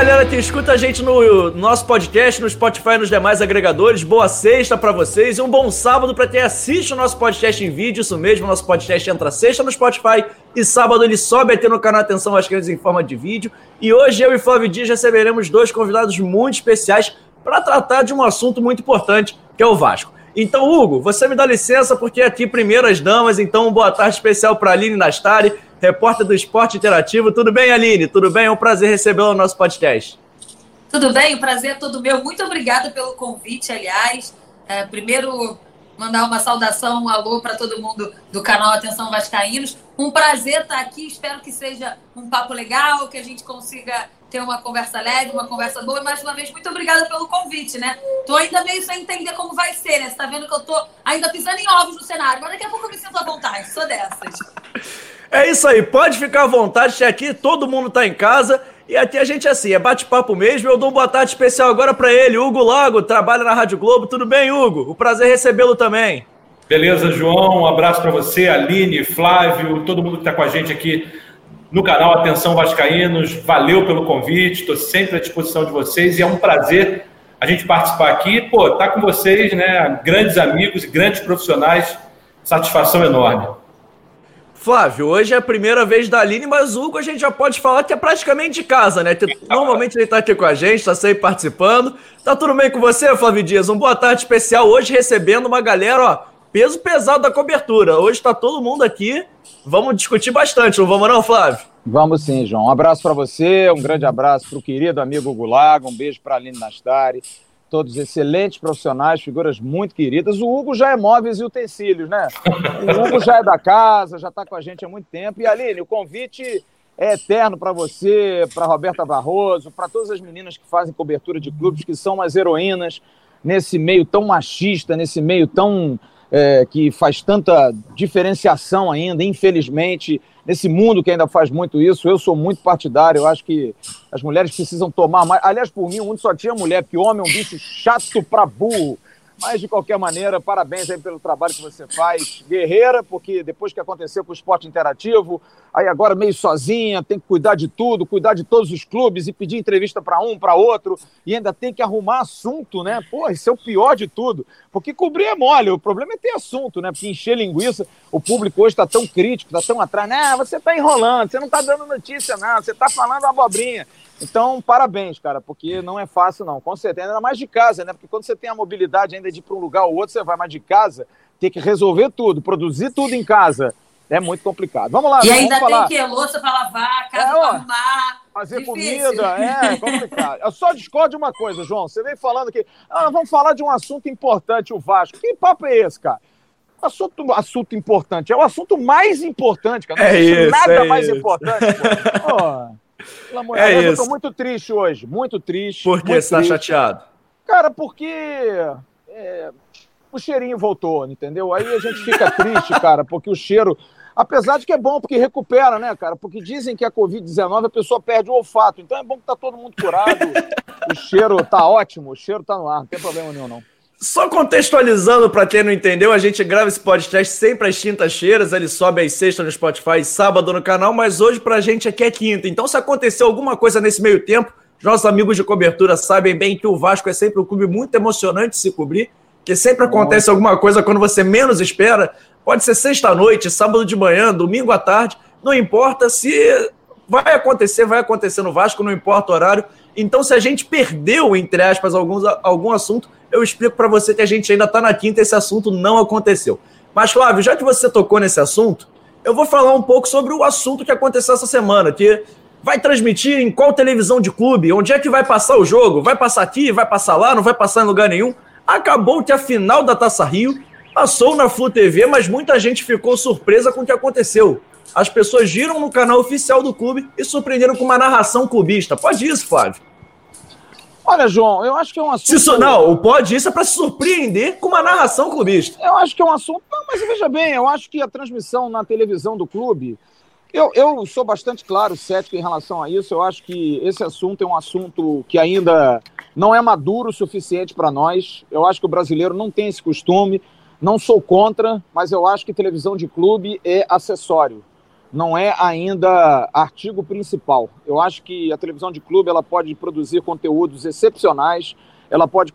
galera que escuta a gente no nosso podcast, no Spotify e nos demais agregadores. Boa sexta para vocês e um bom sábado para quem assiste o nosso podcast em vídeo. Isso mesmo, nosso podcast entra sexta no Spotify e sábado ele sobe aqui no canal Atenção Vascaínos em forma de vídeo. E hoje eu e Flávio Dias receberemos dois convidados muito especiais para tratar de um assunto muito importante, que é o Vasco. Então, Hugo, você me dá licença porque aqui primeiro as damas, então boa tarde especial para Aline Nastari repórter do Esporte Interativo. Tudo bem, Aline? Tudo bem? É um prazer recebê-la no nosso podcast. Tudo bem, o prazer é todo meu. Muito obrigada pelo convite, aliás. É, primeiro, mandar uma saudação, um alô para todo mundo do canal Atenção Vascaínos. Um prazer estar aqui. Espero que seja um papo legal, que a gente consiga ter uma conversa leve, uma conversa boa. E mais uma vez, muito obrigada pelo convite, né? Tô ainda meio sem entender como vai ser, né? Você tá vendo que eu tô ainda pisando em ovos no cenário, mas daqui a pouco eu me sinto à vontade. Sou dessas. É isso aí, pode ficar à vontade, aqui todo mundo tá em casa e aqui a gente é assim, é bate-papo mesmo. Eu dou uma boa tarde especial agora para ele, Hugo Lago, trabalha na Rádio Globo. Tudo bem, Hugo? O prazer recebê-lo também. Beleza, João. Um abraço para você, Aline, Flávio, todo mundo que está com a gente aqui no canal Atenção Vascaínos. Valeu pelo convite, estou sempre à disposição de vocês e é um prazer a gente participar aqui. Pô, tá com vocês, né? Grandes amigos grandes profissionais. Satisfação enorme. Flávio, hoje é a primeira vez da Aline, mas o Hugo a gente já pode falar que é praticamente de casa, né? Normalmente ele está aqui com a gente, está sempre participando. Tá tudo bem com você, Flávio Dias? Um boa tarde especial hoje recebendo uma galera, ó, peso pesado da cobertura. Hoje está todo mundo aqui. Vamos discutir bastante, não vamos não, Flávio? Vamos sim, João. Um abraço para você, um grande abraço para o querido amigo Gulago, um beijo para a Aline Nastari, todos excelentes profissionais, figuras muito queridas. O Hugo já é móveis e utensílios, né? O Hugo já é da casa, já está com a gente há muito tempo. E Aline, o convite é eterno para você, para Roberta Barroso, para todas as meninas que fazem cobertura de clubes, que são umas heroínas nesse meio tão machista, nesse meio tão é, que faz tanta diferenciação ainda, infelizmente, nesse mundo que ainda faz muito isso. Eu sou muito partidário, eu acho que as mulheres precisam tomar mais. Aliás, por mim, o mundo só tinha mulher, porque homem é um bicho chato pra burro. Mas, de qualquer maneira, parabéns aí pelo trabalho que você faz. Guerreira, porque depois que aconteceu com o esporte interativo, aí agora meio sozinha, tem que cuidar de tudo, cuidar de todos os clubes e pedir entrevista para um, para outro, e ainda tem que arrumar assunto, né? Pô, isso é o pior de tudo. Porque cobrir é mole, o problema é ter assunto, né? Porque encher linguiça, o público hoje está tão crítico, está tão atrás. Não, você está enrolando, você não está dando notícia, não, você está falando abobrinha. Então, parabéns, cara, porque não é fácil, não. Com certeza, ainda mais de casa, né? Porque quando você tem a mobilidade ainda de ir para um lugar ou outro, você vai mais de casa, tem que resolver tudo, produzir tudo em casa. É muito complicado. Vamos lá, E vamos ainda falar. tem que louça para lavar, casa é, para arrumar. Fazer Difícil. comida, é complicado. Eu só discordo de uma coisa, João. Você vem falando que ah, vamos falar de um assunto importante, o Vasco. Que papo é esse, cara? Assunto, assunto importante. É o assunto mais importante, cara. Não é isso, nada é mais isso. importante. Pô. Pelo amor É Deus, eu isso. tô muito triste hoje, muito triste. Por que você tá chateado? Cara, porque é, o cheirinho voltou, entendeu? Aí a gente fica triste, cara, porque o cheiro. Apesar de que é bom, porque recupera, né, cara? Porque dizem que a Covid-19 a pessoa perde o olfato. Então é bom que tá todo mundo curado. o cheiro tá ótimo, o cheiro tá no ar, não tem problema nenhum, não. Só contextualizando para quem não entendeu, a gente grava esse podcast sempre às quintas-feiras, ele sobe às sextas no Spotify sábado no canal, mas hoje pra gente aqui é quinta. Então, se aconteceu alguma coisa nesse meio tempo, os nossos amigos de cobertura sabem bem que o Vasco é sempre um clube muito emocionante de se cobrir, que sempre acontece alguma coisa quando você menos espera. Pode ser sexta-noite, sábado de manhã, domingo à tarde, não importa se vai acontecer, vai acontecer no Vasco, não importa o horário. Então, se a gente perdeu, entre aspas, alguns, algum assunto, eu explico para você que a gente ainda está na quinta esse assunto não aconteceu. Mas, Flávio, já que você tocou nesse assunto, eu vou falar um pouco sobre o assunto que aconteceu essa semana, que vai transmitir em qual televisão de clube, onde é que vai passar o jogo, vai passar aqui, vai passar lá, não vai passar em lugar nenhum. Acabou que a final da Taça Rio passou na Flu TV, mas muita gente ficou surpresa com o que aconteceu. As pessoas giram no canal oficial do clube e surpreenderam com uma narração clubista. Pode isso, Flávio? Olha, João, eu acho que é um assunto. Su- não, o pode isso é para se surpreender com uma narração clubista. Eu acho que é um assunto. Não, mas veja bem, eu acho que a transmissão na televisão do clube. Eu, eu sou bastante claro, cético em relação a isso. Eu acho que esse assunto é um assunto que ainda não é maduro o suficiente para nós. Eu acho que o brasileiro não tem esse costume. Não sou contra, mas eu acho que televisão de clube é acessório. Não é ainda artigo principal. Eu acho que a televisão de clube ela pode produzir conteúdos excepcionais, ela pode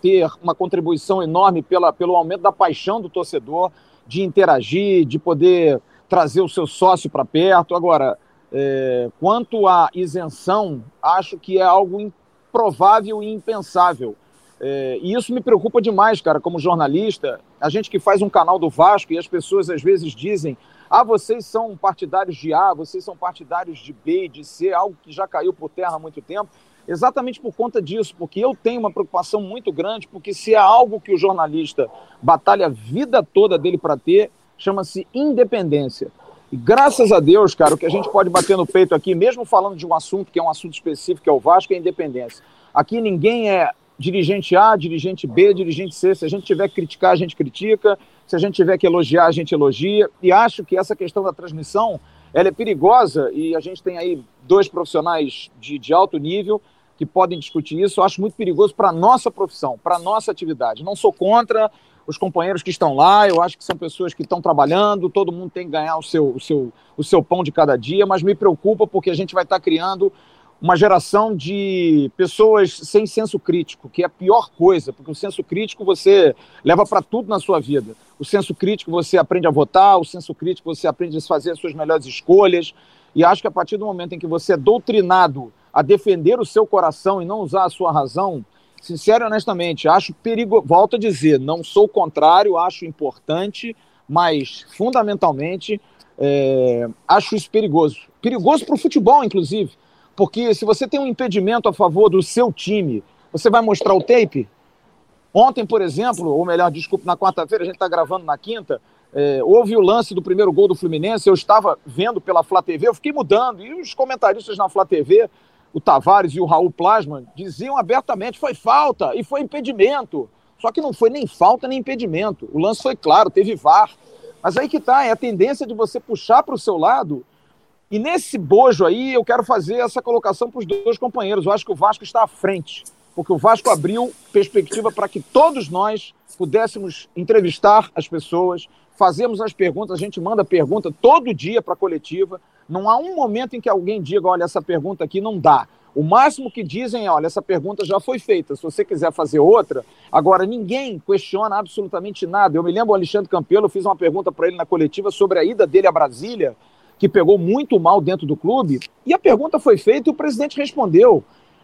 ter uma contribuição enorme pela, pelo aumento da paixão do torcedor, de interagir, de poder trazer o seu sócio para perto. Agora, é, quanto à isenção, acho que é algo improvável e impensável. É, e isso me preocupa demais, cara, como jornalista. A gente que faz um canal do Vasco e as pessoas às vezes dizem: ah, vocês são partidários de A, vocês são partidários de B, de C, algo que já caiu por terra há muito tempo. Exatamente por conta disso, porque eu tenho uma preocupação muito grande, porque se é algo que o jornalista batalha a vida toda dele para ter, chama-se independência. E graças a Deus, cara, o que a gente pode bater no peito aqui, mesmo falando de um assunto que é um assunto específico, que é o Vasco, é a independência. Aqui ninguém é dirigente A, dirigente B, dirigente C. Se a gente tiver que criticar, a gente critica. Se a gente tiver que elogiar, a gente elogia. E acho que essa questão da transmissão, ela é perigosa e a gente tem aí dois profissionais de, de alto nível que podem discutir isso. Eu acho muito perigoso para a nossa profissão, para a nossa atividade. Não sou contra os companheiros que estão lá, eu acho que são pessoas que estão trabalhando, todo mundo tem que ganhar o seu, o seu, o seu pão de cada dia, mas me preocupa porque a gente vai estar criando uma geração de pessoas sem senso crítico, que é a pior coisa, porque o senso crítico você leva para tudo na sua vida. O senso crítico você aprende a votar, o senso crítico você aprende a fazer as suas melhores escolhas, e acho que a partir do momento em que você é doutrinado a defender o seu coração e não usar a sua razão, sincero e honestamente, acho perigoso, volto a dizer, não sou contrário, acho importante, mas fundamentalmente é, acho isso perigoso. Perigoso para o futebol, inclusive porque se você tem um impedimento a favor do seu time, você vai mostrar o tape? Ontem, por exemplo, ou melhor, desculpe, na quarta-feira, a gente está gravando na quinta, é, houve o lance do primeiro gol do Fluminense, eu estava vendo pela Flá TV, eu fiquei mudando, e os comentaristas na Flá TV, o Tavares e o Raul Plasma, diziam abertamente, foi falta e foi impedimento. Só que não foi nem falta nem impedimento. O lance foi claro, teve VAR. Mas aí que tá, é a tendência de você puxar para o seu lado e nesse bojo aí, eu quero fazer essa colocação para os dois companheiros. Eu acho que o Vasco está à frente, porque o Vasco abriu perspectiva para que todos nós pudéssemos entrevistar as pessoas, fazemos as perguntas, a gente manda pergunta todo dia para a coletiva. Não há um momento em que alguém diga, olha, essa pergunta aqui não dá. O máximo que dizem é, olha, essa pergunta já foi feita, se você quiser fazer outra. Agora, ninguém questiona absolutamente nada. Eu me lembro, o Alexandre Campelo, eu fiz uma pergunta para ele na coletiva sobre a ida dele a Brasília, que pegou muito mal dentro do clube, e a pergunta foi feita e o presidente respondeu.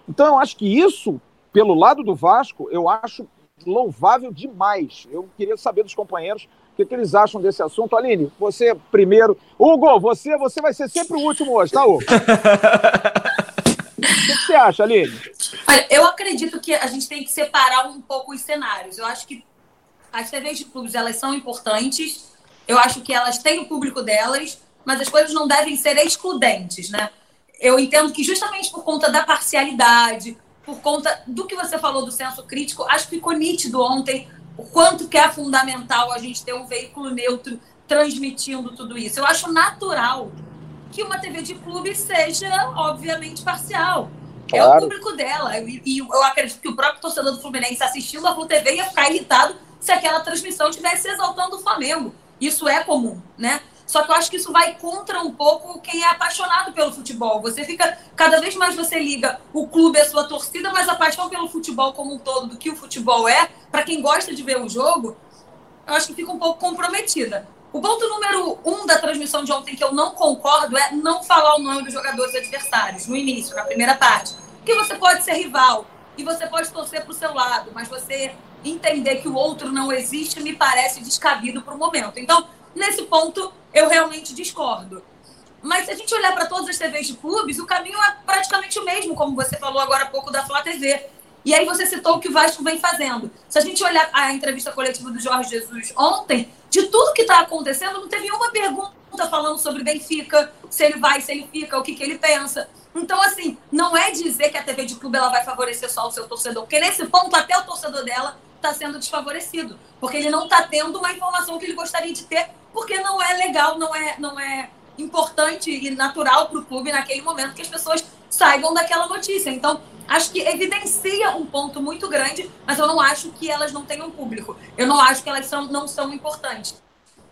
Então eu acho que isso, pelo lado do Vasco, eu acho louvável demais. Eu queria saber dos companheiros o que, que, eles acham desse assunto. Aline, você primeiro. Hugo, você, você vai ser sempre o último hoje, tá, Hugo? O que, você acha, Aline? Olha, eu acredito que a gente tem que separar um pouco os cenários. Eu acho que as TVs de clubes elas são importantes. Eu acho que elas têm o público delas, mas as coisas não devem ser excludentes, né? Eu entendo que justamente por conta da parcialidade, por conta do que você falou do senso crítico, acho que ficou nítido ontem o quanto que é fundamental a gente ter um veículo neutro transmitindo tudo isso. Eu acho natural que uma TV de clube seja, obviamente, parcial. Claro. É o público dela. E, eu acredito que o próprio torcedor do Fluminense assistindo a Flu TV ia ficar irritado se aquela transmissão estivesse exaltando o Flamengo. Isso é comum, né? Só que eu acho que isso vai contra um pouco quem é apaixonado pelo futebol. Você fica, cada vez mais você liga o clube a sua torcida, mas a paixão pelo futebol como um todo, do que o futebol é, para quem gosta de ver o jogo, eu acho que fica um pouco comprometida. O ponto número um da transmissão de ontem que eu não concordo é não falar o nome dos jogadores adversários no início, na primeira parte. Porque você pode ser rival e você pode torcer para o seu lado, mas você entender que o outro não existe me parece descabido para o momento. Então, nesse ponto, eu realmente discordo. Mas se a gente olhar para todas as TVs de clubes, o caminho é praticamente o mesmo, como você falou agora há pouco da Flá TV. E aí você citou o que o Vasco vem fazendo. Se a gente olhar a entrevista coletiva do Jorge Jesus ontem, de tudo que está acontecendo, não teve uma pergunta falando sobre Benfica, se ele vai, se ele fica, o que, que ele pensa. Então, assim, não é dizer que a TV de clube ela vai favorecer só o seu torcedor, porque nesse ponto até o torcedor dela está sendo desfavorecido, porque ele não está tendo uma informação que ele gostaria de ter porque não é legal, não é, não é importante e natural para o clube naquele momento que as pessoas saibam daquela notícia. Então, acho que evidencia um ponto muito grande, mas eu não acho que elas não tenham público. Eu não acho que elas são, não são importantes.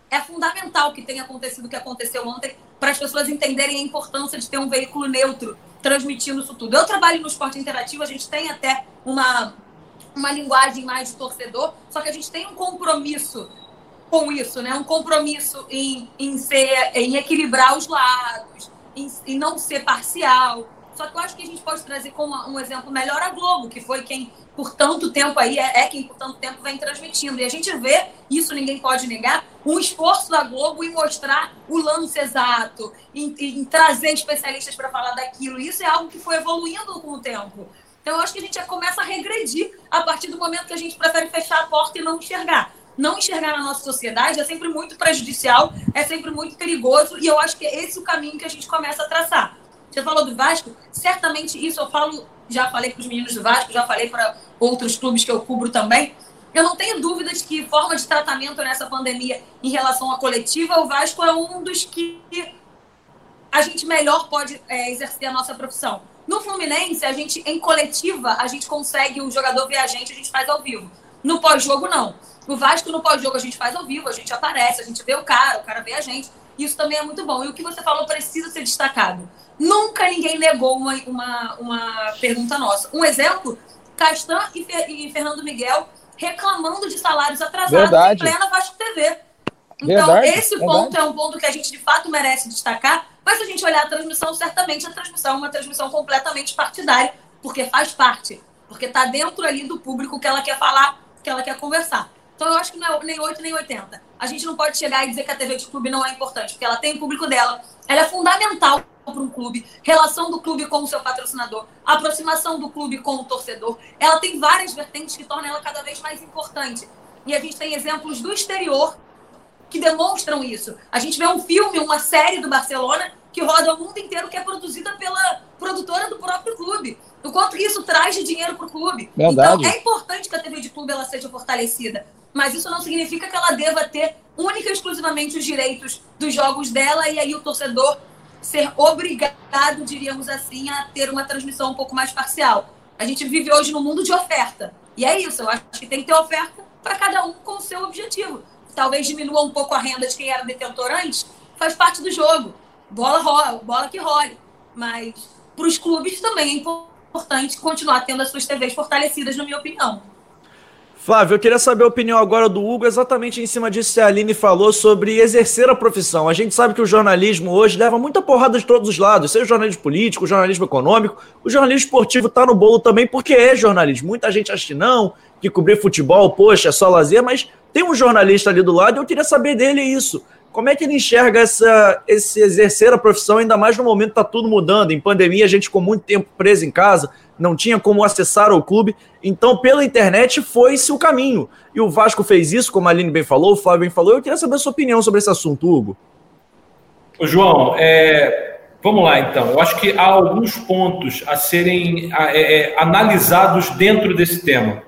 É fundamental que tenha acontecido o que aconteceu ontem para as pessoas entenderem a importância de ter um veículo neutro transmitindo isso tudo. Eu trabalho no esporte interativo, a gente tem até uma, uma linguagem mais de torcedor, só que a gente tem um compromisso com isso, né? Um compromisso em, em, ser, em equilibrar os lados, em, em não ser parcial. Só que eu acho que a gente pode trazer como um exemplo melhor a Globo, que foi quem por tanto tempo aí, é, é, quem por tanto tempo vem transmitindo. E a gente vê, isso ninguém pode negar, um esforço da Globo em mostrar o lance exato, em, em trazer especialistas para falar daquilo. Isso é algo que foi evoluindo com o tempo. Então, eu acho que a gente já começa a regredir a partir do momento que a gente prefere fechar a porta e não enxergar. Não enxergar na nossa sociedade é sempre muito prejudicial, é sempre muito perigoso, e eu acho que é esse o caminho que a gente começa a traçar. Você falou do Vasco, certamente isso eu falo, já falei para os meninos do Vasco, já falei para outros clubes que eu cubro também. Eu não tenho dúvidas que forma de tratamento nessa pandemia em relação à coletiva, o Vasco é um dos que a gente melhor pode é, exercer a nossa profissão. No Fluminense, a gente, em coletiva, a gente consegue, o jogador ver a gente, a gente faz ao vivo. No pós-jogo, não. No Vasco, no pós-jogo, a gente faz ao vivo, a gente aparece, a gente vê o cara, o cara vê a gente. Isso também é muito bom. E o que você falou precisa ser destacado. Nunca ninguém negou uma, uma, uma pergunta nossa. Um exemplo, Castan e, Fer, e Fernando Miguel reclamando de salários atrasados Verdade. em plena Vasco TV. Então, Verdade, esse ponto é um ponto que a gente de fato merece destacar. Mas se a gente olhar a transmissão, certamente a transmissão é uma transmissão completamente partidária, porque faz parte, porque está dentro ali do público que ela quer falar, que ela quer conversar. Então eu acho que não é nem 8 nem 80. A gente não pode chegar e dizer que a TV de clube não é importante, porque ela tem o público dela, ela é fundamental para um clube, relação do clube com o seu patrocinador, aproximação do clube com o torcedor. Ela tem várias vertentes que tornam ela cada vez mais importante. E a gente tem exemplos do exterior que demonstram isso. A gente vê um filme, uma série do Barcelona que roda o mundo inteiro, que é produzida pela produtora do próprio clube. O quanto isso traz de dinheiro para o clube. Verdade. Então, é importante que a TV de clube ela seja fortalecida. Mas isso não significa que ela deva ter única e exclusivamente os direitos dos jogos dela e aí o torcedor ser obrigado, diríamos assim, a ter uma transmissão um pouco mais parcial. A gente vive hoje num mundo de oferta. E é isso, eu acho que tem que ter oferta para cada um com o seu objetivo. Talvez diminua um pouco a renda de quem era detentor antes, faz parte do jogo. Bola rola, bola que role. Mas para os clubes também é importante continuar tendo as suas TVs fortalecidas, na minha opinião. Flávio, eu queria saber a opinião agora do Hugo exatamente em cima disso que a Aline falou sobre exercer a profissão. A gente sabe que o jornalismo hoje leva muita porrada de todos os lados, seja o jornalismo político, o jornalismo econômico, o jornalismo esportivo está no bolo também porque é jornalismo. Muita gente acha que não, que cobrir futebol, poxa, é só lazer, mas tem um jornalista ali do lado e eu queria saber dele isso. Como é que ele enxerga essa, esse exercer a profissão, ainda mais no momento que está tudo mudando? Em pandemia, a gente ficou muito tempo preso em casa, não tinha como acessar o clube. Então, pela internet, foi-se o caminho. E o Vasco fez isso, como a Aline bem falou, o Flávio bem falou. Eu queria saber a sua opinião sobre esse assunto, Hugo. Ô, João, é, vamos lá então. Eu acho que há alguns pontos a serem é, é, analisados dentro desse tema.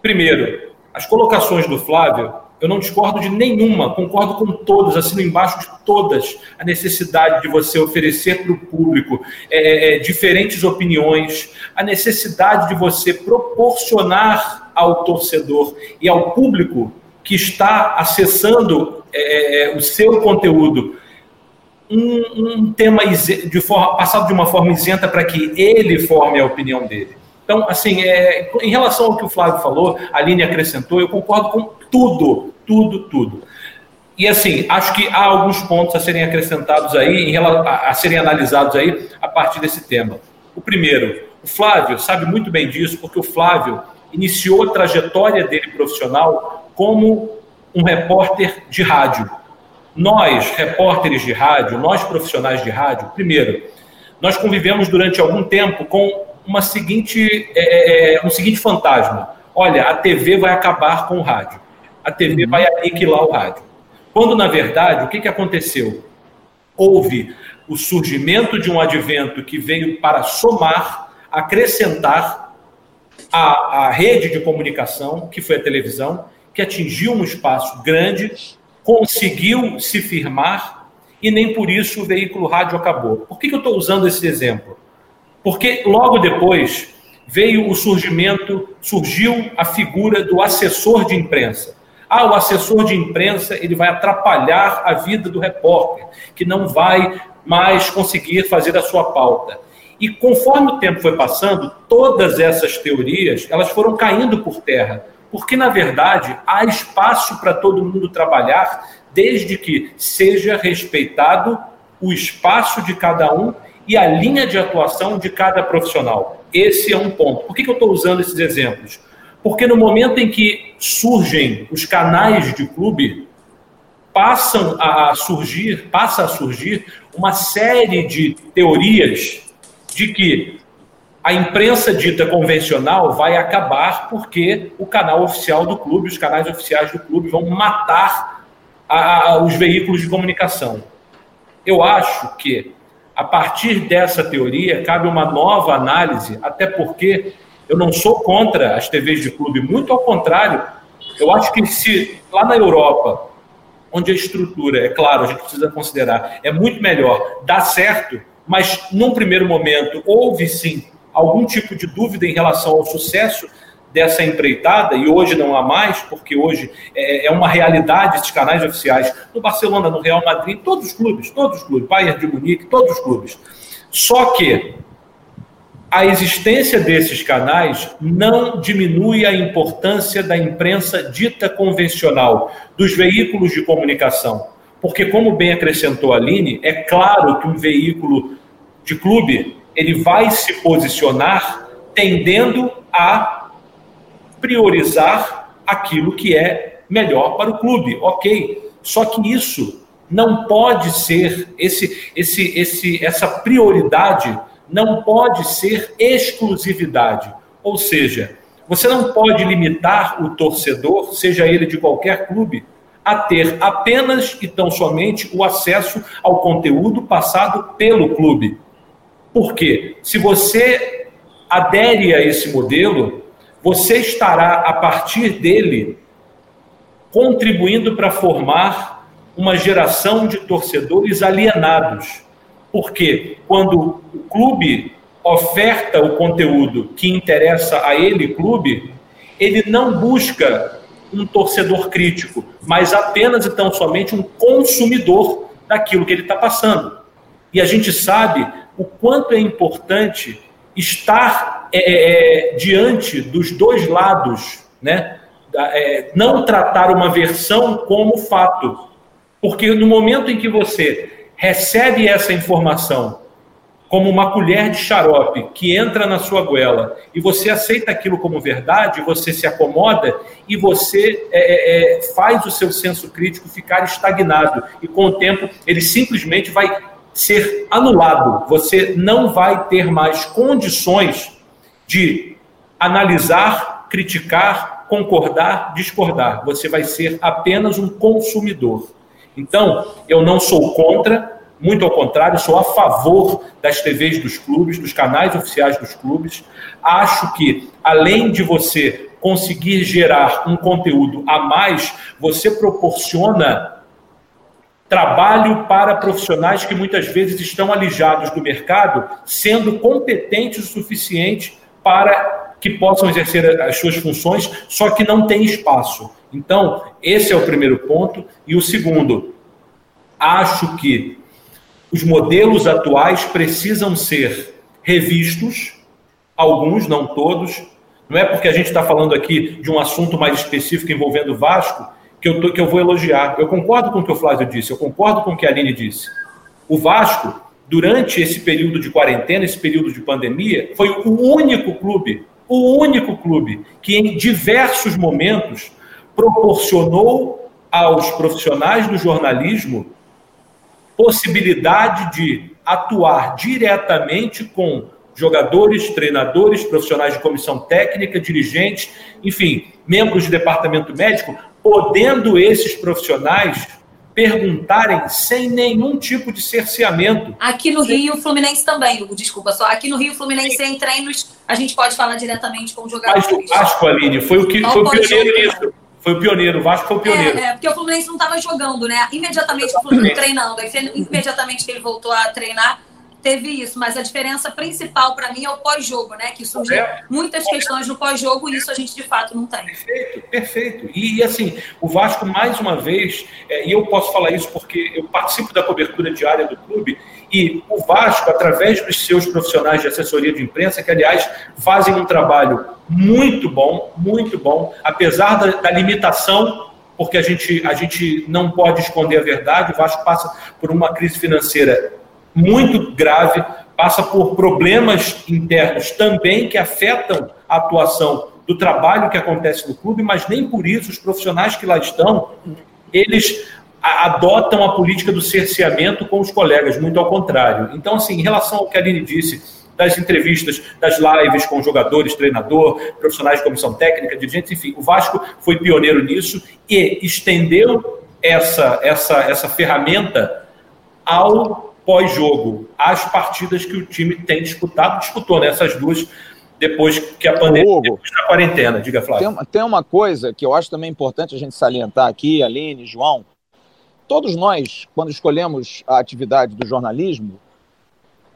Primeiro, as colocações do Flávio eu não discordo de nenhuma, concordo com todos, assino embaixo de todas a necessidade de você oferecer para o público é, é, diferentes opiniões, a necessidade de você proporcionar ao torcedor e ao público que está acessando é, é o seu conteúdo um, um tema de forma, passado de uma forma isenta para que ele forme a opinião dele. Então, assim, é, em relação ao que o Flávio falou, a Aline acrescentou, eu concordo com tudo, tudo, tudo. E assim, acho que há alguns pontos a serem acrescentados aí, a, a serem analisados aí a partir desse tema. O primeiro, o Flávio sabe muito bem disso, porque o Flávio iniciou a trajetória dele profissional como um repórter de rádio. Nós, repórteres de rádio, nós profissionais de rádio, primeiro, nós convivemos durante algum tempo com uma seguinte, é, é, é um seguinte fantasma. Olha, a TV vai acabar com o rádio a TV vai aniquilar o rádio. Quando, na verdade, o que, que aconteceu? Houve o surgimento de um advento que veio para somar, acrescentar a, a rede de comunicação, que foi a televisão, que atingiu um espaço grande, conseguiu se firmar e nem por isso o veículo rádio acabou. Por que, que eu estou usando esse exemplo? Porque logo depois veio o surgimento, surgiu a figura do assessor de imprensa. Ah, o assessor de imprensa ele vai atrapalhar a vida do repórter, que não vai mais conseguir fazer a sua pauta. E conforme o tempo foi passando, todas essas teorias elas foram caindo por terra, porque na verdade há espaço para todo mundo trabalhar, desde que seja respeitado o espaço de cada um e a linha de atuação de cada profissional. Esse é um ponto. Por que, que eu estou usando esses exemplos? Porque no momento em que surgem os canais de clube, passam a surgir, passa a surgir uma série de teorias de que a imprensa dita convencional vai acabar porque o canal oficial do clube, os canais oficiais do clube vão matar a, os veículos de comunicação. Eu acho que a partir dessa teoria cabe uma nova análise, até porque eu não sou contra as TVs de clube, muito ao contrário. Eu acho que se lá na Europa, onde a estrutura, é claro, a gente precisa considerar, é muito melhor, dá certo, mas num primeiro momento houve sim algum tipo de dúvida em relação ao sucesso dessa empreitada, e hoje não há mais, porque hoje é, é uma realidade esses canais oficiais no Barcelona, no Real Madrid, todos os clubes, todos os clubes, Bayern de Munique, todos os clubes. Só que a existência desses canais não diminui a importância da imprensa dita convencional, dos veículos de comunicação. Porque, como bem acrescentou a Aline, é claro que um veículo de clube ele vai se posicionar tendendo a priorizar aquilo que é melhor para o clube, ok? Só que isso não pode ser esse, esse, esse, essa prioridade não pode ser exclusividade. Ou seja, você não pode limitar o torcedor, seja ele de qualquer clube, a ter apenas e tão somente o acesso ao conteúdo passado pelo clube. Por quê? Se você adere a esse modelo, você estará, a partir dele, contribuindo para formar uma geração de torcedores alienados porque quando o clube oferta o conteúdo que interessa a ele, clube, ele não busca um torcedor crítico, mas apenas e tão somente um consumidor daquilo que ele está passando. E a gente sabe o quanto é importante estar é, é, é diante dos dois lados, né? É, não tratar uma versão como fato. Porque no momento em que você recebe essa informação como uma colher de xarope que entra na sua goela e você aceita aquilo como verdade, você se acomoda e você é, é, é, faz o seu senso crítico ficar estagnado e com o tempo ele simplesmente vai ser anulado. Você não vai ter mais condições de analisar, criticar, concordar, discordar. Você vai ser apenas um consumidor. Então, eu não sou contra, muito ao contrário, sou a favor das TVs dos clubes, dos canais oficiais dos clubes. Acho que, além de você conseguir gerar um conteúdo a mais, você proporciona trabalho para profissionais que muitas vezes estão alijados do mercado, sendo competentes o suficiente para que possam exercer as suas funções, só que não tem espaço. Então, esse é o primeiro ponto. E o segundo, acho que os modelos atuais precisam ser revistos, alguns, não todos. Não é porque a gente está falando aqui de um assunto mais específico envolvendo o Vasco que eu, tô, que eu vou elogiar. Eu concordo com o que o Flávio disse, eu concordo com o que a Aline disse. O Vasco, durante esse período de quarentena, esse período de pandemia, foi o único clube, o único clube que em diversos momentos proporcionou aos profissionais do jornalismo possibilidade de atuar diretamente com jogadores, treinadores, profissionais de comissão técnica, dirigentes, enfim, membros de departamento médico, podendo esses profissionais perguntarem sem nenhum tipo de cerceamento. Aqui no Rio, o Fluminense também, desculpa só, aqui no Rio, o Fluminense em treinos, a gente pode falar diretamente com os jogadores. Mas o Vasco, Aline, foi o que foi o pioneiro nisso. Foi o pioneiro, o Vasco foi o pioneiro. É, é porque o Fluminense não estava jogando, né? Imediatamente o Fluminense treinando. Aí, imediatamente que ele voltou a treinar, teve isso, mas a diferença principal para mim é o pós-jogo, né? Que surgem muitas questões no pós-jogo e isso a gente de fato não tem. Perfeito, perfeito. E assim, o Vasco, mais uma vez, é, e eu posso falar isso porque eu participo da cobertura diária do clube, e o Vasco, através dos seus profissionais de assessoria de imprensa, que aliás fazem um trabalho muito bom, muito bom, apesar da, da limitação porque a gente, a gente não pode esconder a verdade. O Vasco passa por uma crise financeira muito grave, passa por problemas internos também que afetam a atuação do trabalho que acontece no clube, mas nem por isso os profissionais que lá estão, eles adotam a política do cerceamento com os colegas, muito ao contrário. Então, assim, em relação ao que a Aline disse, das entrevistas, das lives com jogadores, treinador, profissionais de comissão técnica, dirigentes, enfim, o Vasco foi pioneiro nisso e estendeu essa, essa, essa ferramenta ao pós-jogo, às partidas que o time tem disputado, disputou nessas né, duas depois que a pandemia, depois da quarentena, diga Flávio. Tem, tem uma coisa que eu acho também importante a gente salientar aqui, Aline, João, todos nós, quando escolhemos a atividade do jornalismo,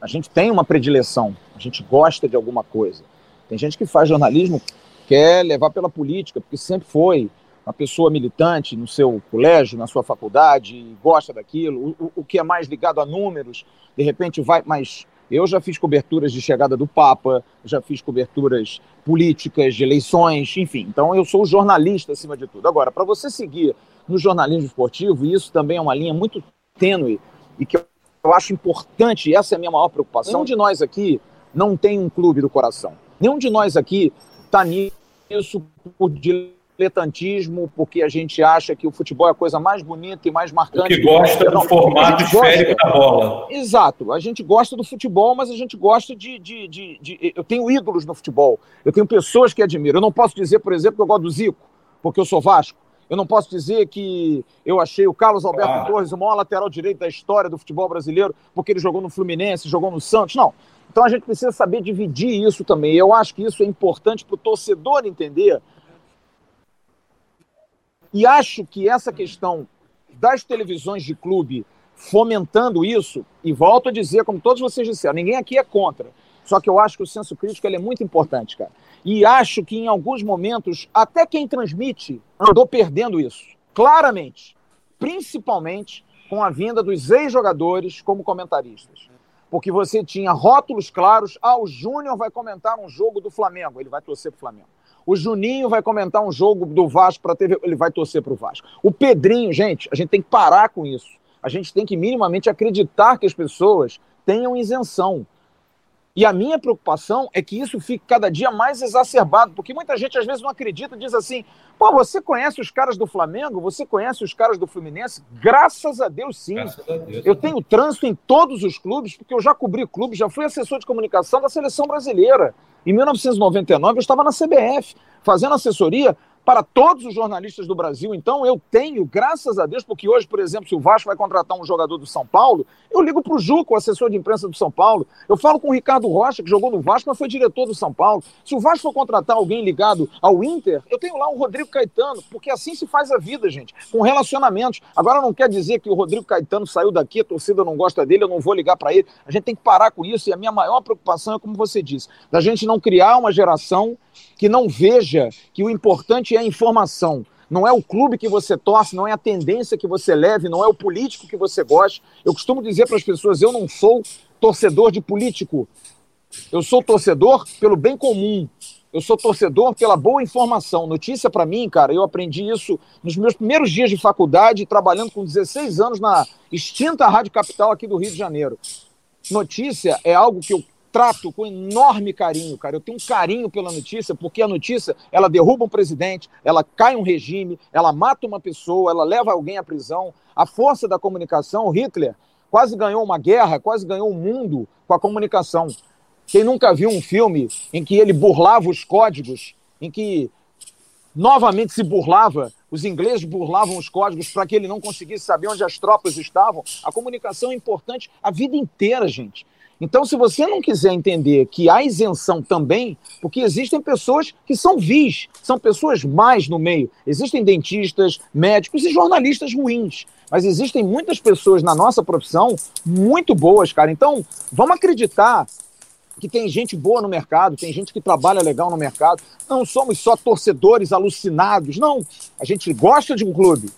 a gente tem uma predileção, a gente gosta de alguma coisa. Tem gente que faz jornalismo, quer levar pela política, porque sempre foi uma pessoa militante no seu colégio, na sua faculdade, gosta daquilo, o, o que é mais ligado a números, de repente vai, mas eu já fiz coberturas de chegada do Papa, já fiz coberturas políticas, de eleições, enfim. Então eu sou jornalista acima de tudo. Agora, para você seguir no jornalismo esportivo, e isso também é uma linha muito tênue e que eu acho importante, e essa é a minha maior preocupação. Nenhum de nós aqui não tem um clube do coração. Nenhum de nós aqui está nisso por diletantismo, porque a gente acha que o futebol é a coisa mais bonita e mais marcante. Que gosta do formato esférico da bola. Exato. A gente gosta do futebol, mas a gente gosta de, de, de, de, Eu tenho ídolos no futebol. Eu tenho pessoas que admiro. Eu não posso dizer, por exemplo, que eu gosto do Zico, porque eu sou Vasco. Eu não posso dizer que eu achei o Carlos Alberto ah. Torres o maior lateral direito da história do futebol brasileiro, porque ele jogou no Fluminense, jogou no Santos. Não. Então a gente precisa saber dividir isso também. Eu acho que isso é importante para o torcedor entender. E acho que essa questão das televisões de clube fomentando isso, e volto a dizer, como todos vocês disseram, ninguém aqui é contra. Só que eu acho que o senso crítico é muito importante, cara. E acho que em alguns momentos, até quem transmite andou perdendo isso. Claramente. Principalmente com a vinda dos ex-jogadores como comentaristas. Porque você tinha rótulos claros. Ah, o Júnior vai comentar um jogo do Flamengo. Ele vai torcer para o Flamengo. O Juninho vai comentar um jogo do Vasco para TV. Ele vai torcer para o Vasco. O Pedrinho, gente, a gente tem que parar com isso. A gente tem que minimamente acreditar que as pessoas tenham isenção. E a minha preocupação é que isso fique cada dia mais exacerbado, porque muita gente às vezes não acredita, diz assim: pô, você conhece os caras do Flamengo? Você conhece os caras do Fluminense? Graças a Deus, sim. A Deus, eu tenho trânsito em todos os clubes, porque eu já cobri clubes, já fui assessor de comunicação da seleção brasileira. Em 1999, eu estava na CBF, fazendo assessoria para todos os jornalistas do Brasil. Então, eu tenho, graças a Deus, porque hoje, por exemplo, se o Vasco vai contratar um jogador do São Paulo, eu ligo para o Juco, assessor de imprensa do São Paulo. Eu falo com o Ricardo Rocha, que jogou no Vasco, mas foi diretor do São Paulo. Se o Vasco for contratar alguém ligado ao Inter, eu tenho lá o Rodrigo Caetano, porque assim se faz a vida, gente, com relacionamentos. Agora, não quer dizer que o Rodrigo Caetano saiu daqui, a torcida não gosta dele, eu não vou ligar para ele. A gente tem que parar com isso, e a minha maior preocupação é, como você disse, da gente não criar uma geração que não veja que o importante é a informação. Não é o clube que você torce, não é a tendência que você leve, não é o político que você gosta. Eu costumo dizer para as pessoas: eu não sou torcedor de político. Eu sou torcedor pelo bem comum. Eu sou torcedor pela boa informação. Notícia para mim, cara, eu aprendi isso nos meus primeiros dias de faculdade, trabalhando com 16 anos na extinta Rádio Capital aqui do Rio de Janeiro. Notícia é algo que eu trato com enorme carinho, cara. Eu tenho um carinho pela notícia, porque a notícia, ela derruba um presidente, ela cai um regime, ela mata uma pessoa, ela leva alguém à prisão. A força da comunicação, Hitler quase ganhou uma guerra, quase ganhou o um mundo com a comunicação. Quem nunca viu um filme em que ele burlava os códigos, em que novamente se burlava, os ingleses burlavam os códigos para que ele não conseguisse saber onde as tropas estavam. A comunicação é importante a vida inteira, gente. Então, se você não quiser entender que há isenção também, porque existem pessoas que são vis, são pessoas mais no meio. Existem dentistas, médicos e jornalistas ruins. Mas existem muitas pessoas na nossa profissão muito boas, cara. Então, vamos acreditar que tem gente boa no mercado, tem gente que trabalha legal no mercado. Não somos só torcedores alucinados, não. A gente gosta de um clube.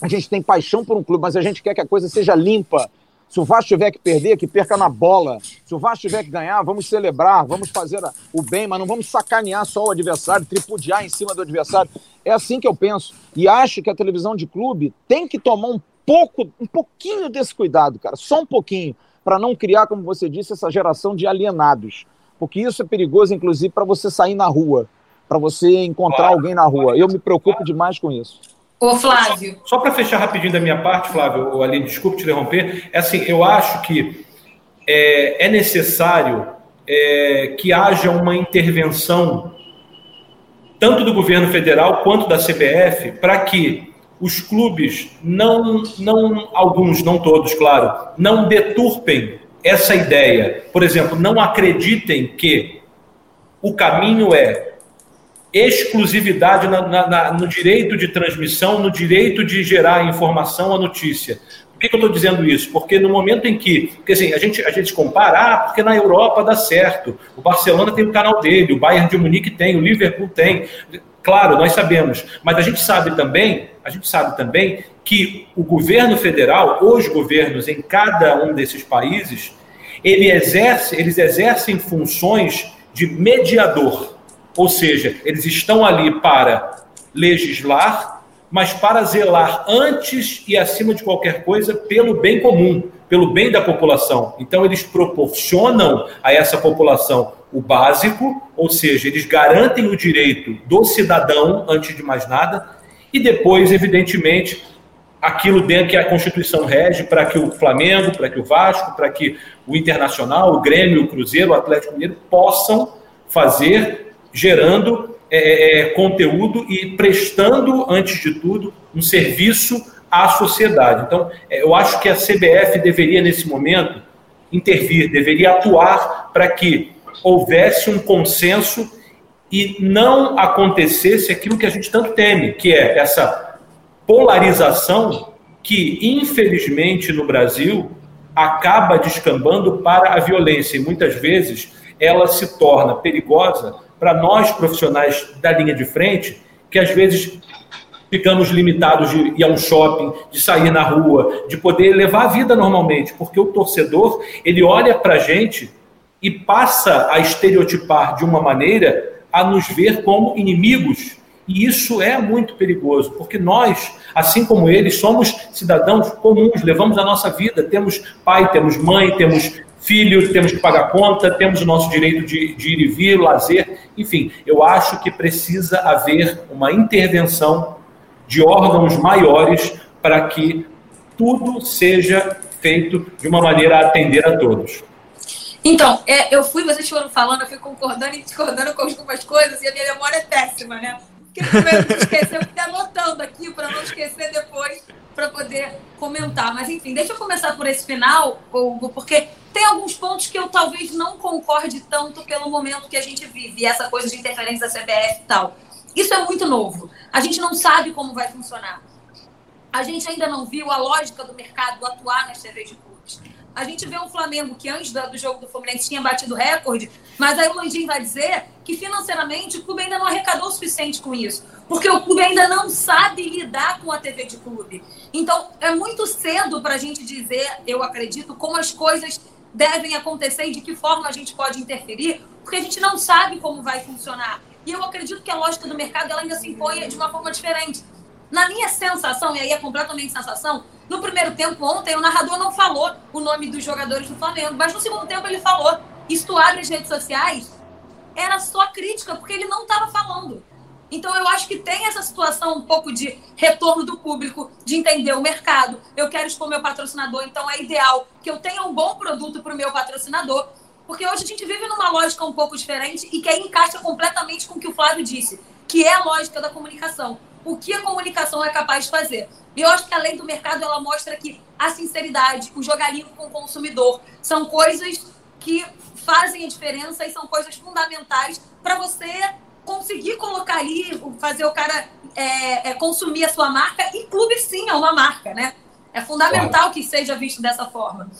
A gente tem paixão por um clube, mas a gente quer que a coisa seja limpa, se o Vasco tiver que perder, que perca na bola. Se o Vasco tiver que ganhar, vamos celebrar, vamos fazer o bem, mas não vamos sacanear só o adversário, tripudiar em cima do adversário. É assim que eu penso. E acho que a televisão de clube tem que tomar um pouco, um pouquinho desse cuidado, cara, só um pouquinho, para não criar, como você disse, essa geração de alienados. Porque isso é perigoso, inclusive, para você sair na rua, para você encontrar claro. alguém na rua. Eu me preocupo demais com isso. Ô, Flávio. Só, só para fechar rapidinho da minha parte, Flávio, Aline, desculpe te interromper, é assim, eu acho que é, é necessário é, que haja uma intervenção tanto do governo federal quanto da CBF para que os clubes não, não, alguns, não todos, claro, não deturpem essa ideia. Por exemplo, não acreditem que o caminho é exclusividade na, na, na, no direito de transmissão, no direito de gerar informação, a notícia. Por que, que eu estou dizendo isso? Porque no momento em que, porque assim, a gente, a gente compara, ah, porque na Europa dá certo, o Barcelona tem o canal dele, o Bayern de Munique tem, o Liverpool tem. Claro, nós sabemos, mas a gente sabe também, a gente sabe também que o governo federal, os governos em cada um desses países, ele exerce, eles exercem funções de mediador. Ou seja, eles estão ali para legislar, mas para zelar antes e acima de qualquer coisa pelo bem comum, pelo bem da população. Então, eles proporcionam a essa população o básico, ou seja, eles garantem o direito do cidadão, antes de mais nada, e depois, evidentemente, aquilo dentro que a Constituição rege para que o Flamengo, para que o Vasco, para que o Internacional, o Grêmio, o Cruzeiro, o Atlético Mineiro possam fazer gerando é, é, é, conteúdo e prestando, antes de tudo, um serviço à sociedade. Então, é, eu acho que a CBF deveria, nesse momento, intervir, deveria atuar para que houvesse um consenso e não acontecesse aquilo que a gente tanto teme, que é essa polarização que, infelizmente, no Brasil, acaba descambando para a violência e muitas vezes ela se torna perigosa para nós profissionais da linha de frente, que às vezes ficamos limitados de ir a um shopping, de sair na rua, de poder levar a vida normalmente, porque o torcedor ele olha para a gente e passa a estereotipar de uma maneira a nos ver como inimigos. E isso é muito perigoso, porque nós, assim como eles, somos cidadãos comuns, levamos a nossa vida, temos pai, temos mãe, temos filho, temos que pagar conta, temos o nosso direito de, de ir e vir, lazer, enfim, eu acho que precisa haver uma intervenção de órgãos maiores para que tudo seja feito de uma maneira a atender a todos. Então, é, eu fui, vocês foram falando, eu fui concordando e discordando com algumas coisas e a minha memória é péssima, né? Porque eu esqueci, eu fiquei anotando aqui para não esquecer depois para poder comentar. Mas enfim, deixa eu começar por esse final, Hugo, porque tem alguns pontos que eu talvez não concorde tanto pelo momento que a gente vive, essa coisa de interferência da CBF e tal. Isso é muito novo. A gente não sabe como vai funcionar. A gente ainda não viu a lógica do mercado atuar nas TVs de clubes. A gente vê um Flamengo que antes do jogo do Fluminense tinha batido recorde, mas aí o Landim vai dizer que financeiramente o clube ainda não arrecadou o suficiente com isso, porque o clube ainda não sabe lidar com a TV de clube. Então é muito cedo para a gente dizer, eu acredito, como as coisas devem acontecer e de que forma a gente pode interferir, porque a gente não sabe como vai funcionar. E eu acredito que a lógica do mercado ela ainda se impõe de uma forma diferente. Na minha sensação, e aí é completamente sensação, no primeiro tempo, ontem, o narrador não falou o nome dos jogadores do Flamengo, mas no segundo tempo ele falou. Isto abre as redes sociais, era só crítica, porque ele não estava falando. Então eu acho que tem essa situação um pouco de retorno do público, de entender o mercado. Eu quero expor meu patrocinador, então é ideal que eu tenha um bom produto para o meu patrocinador. Porque hoje a gente vive numa lógica um pouco diferente e que aí encaixa completamente com o que o Flávio disse, que é a lógica da comunicação. O que a comunicação é capaz de fazer? E eu acho que a lei do mercado ela mostra que a sinceridade, o jogar limpo com o consumidor são coisas que fazem a diferença e são coisas fundamentais para você conseguir colocar ali, fazer o cara é, é, consumir a sua marca. E clube, sim, é uma marca, né? É fundamental claro. que seja visto dessa forma.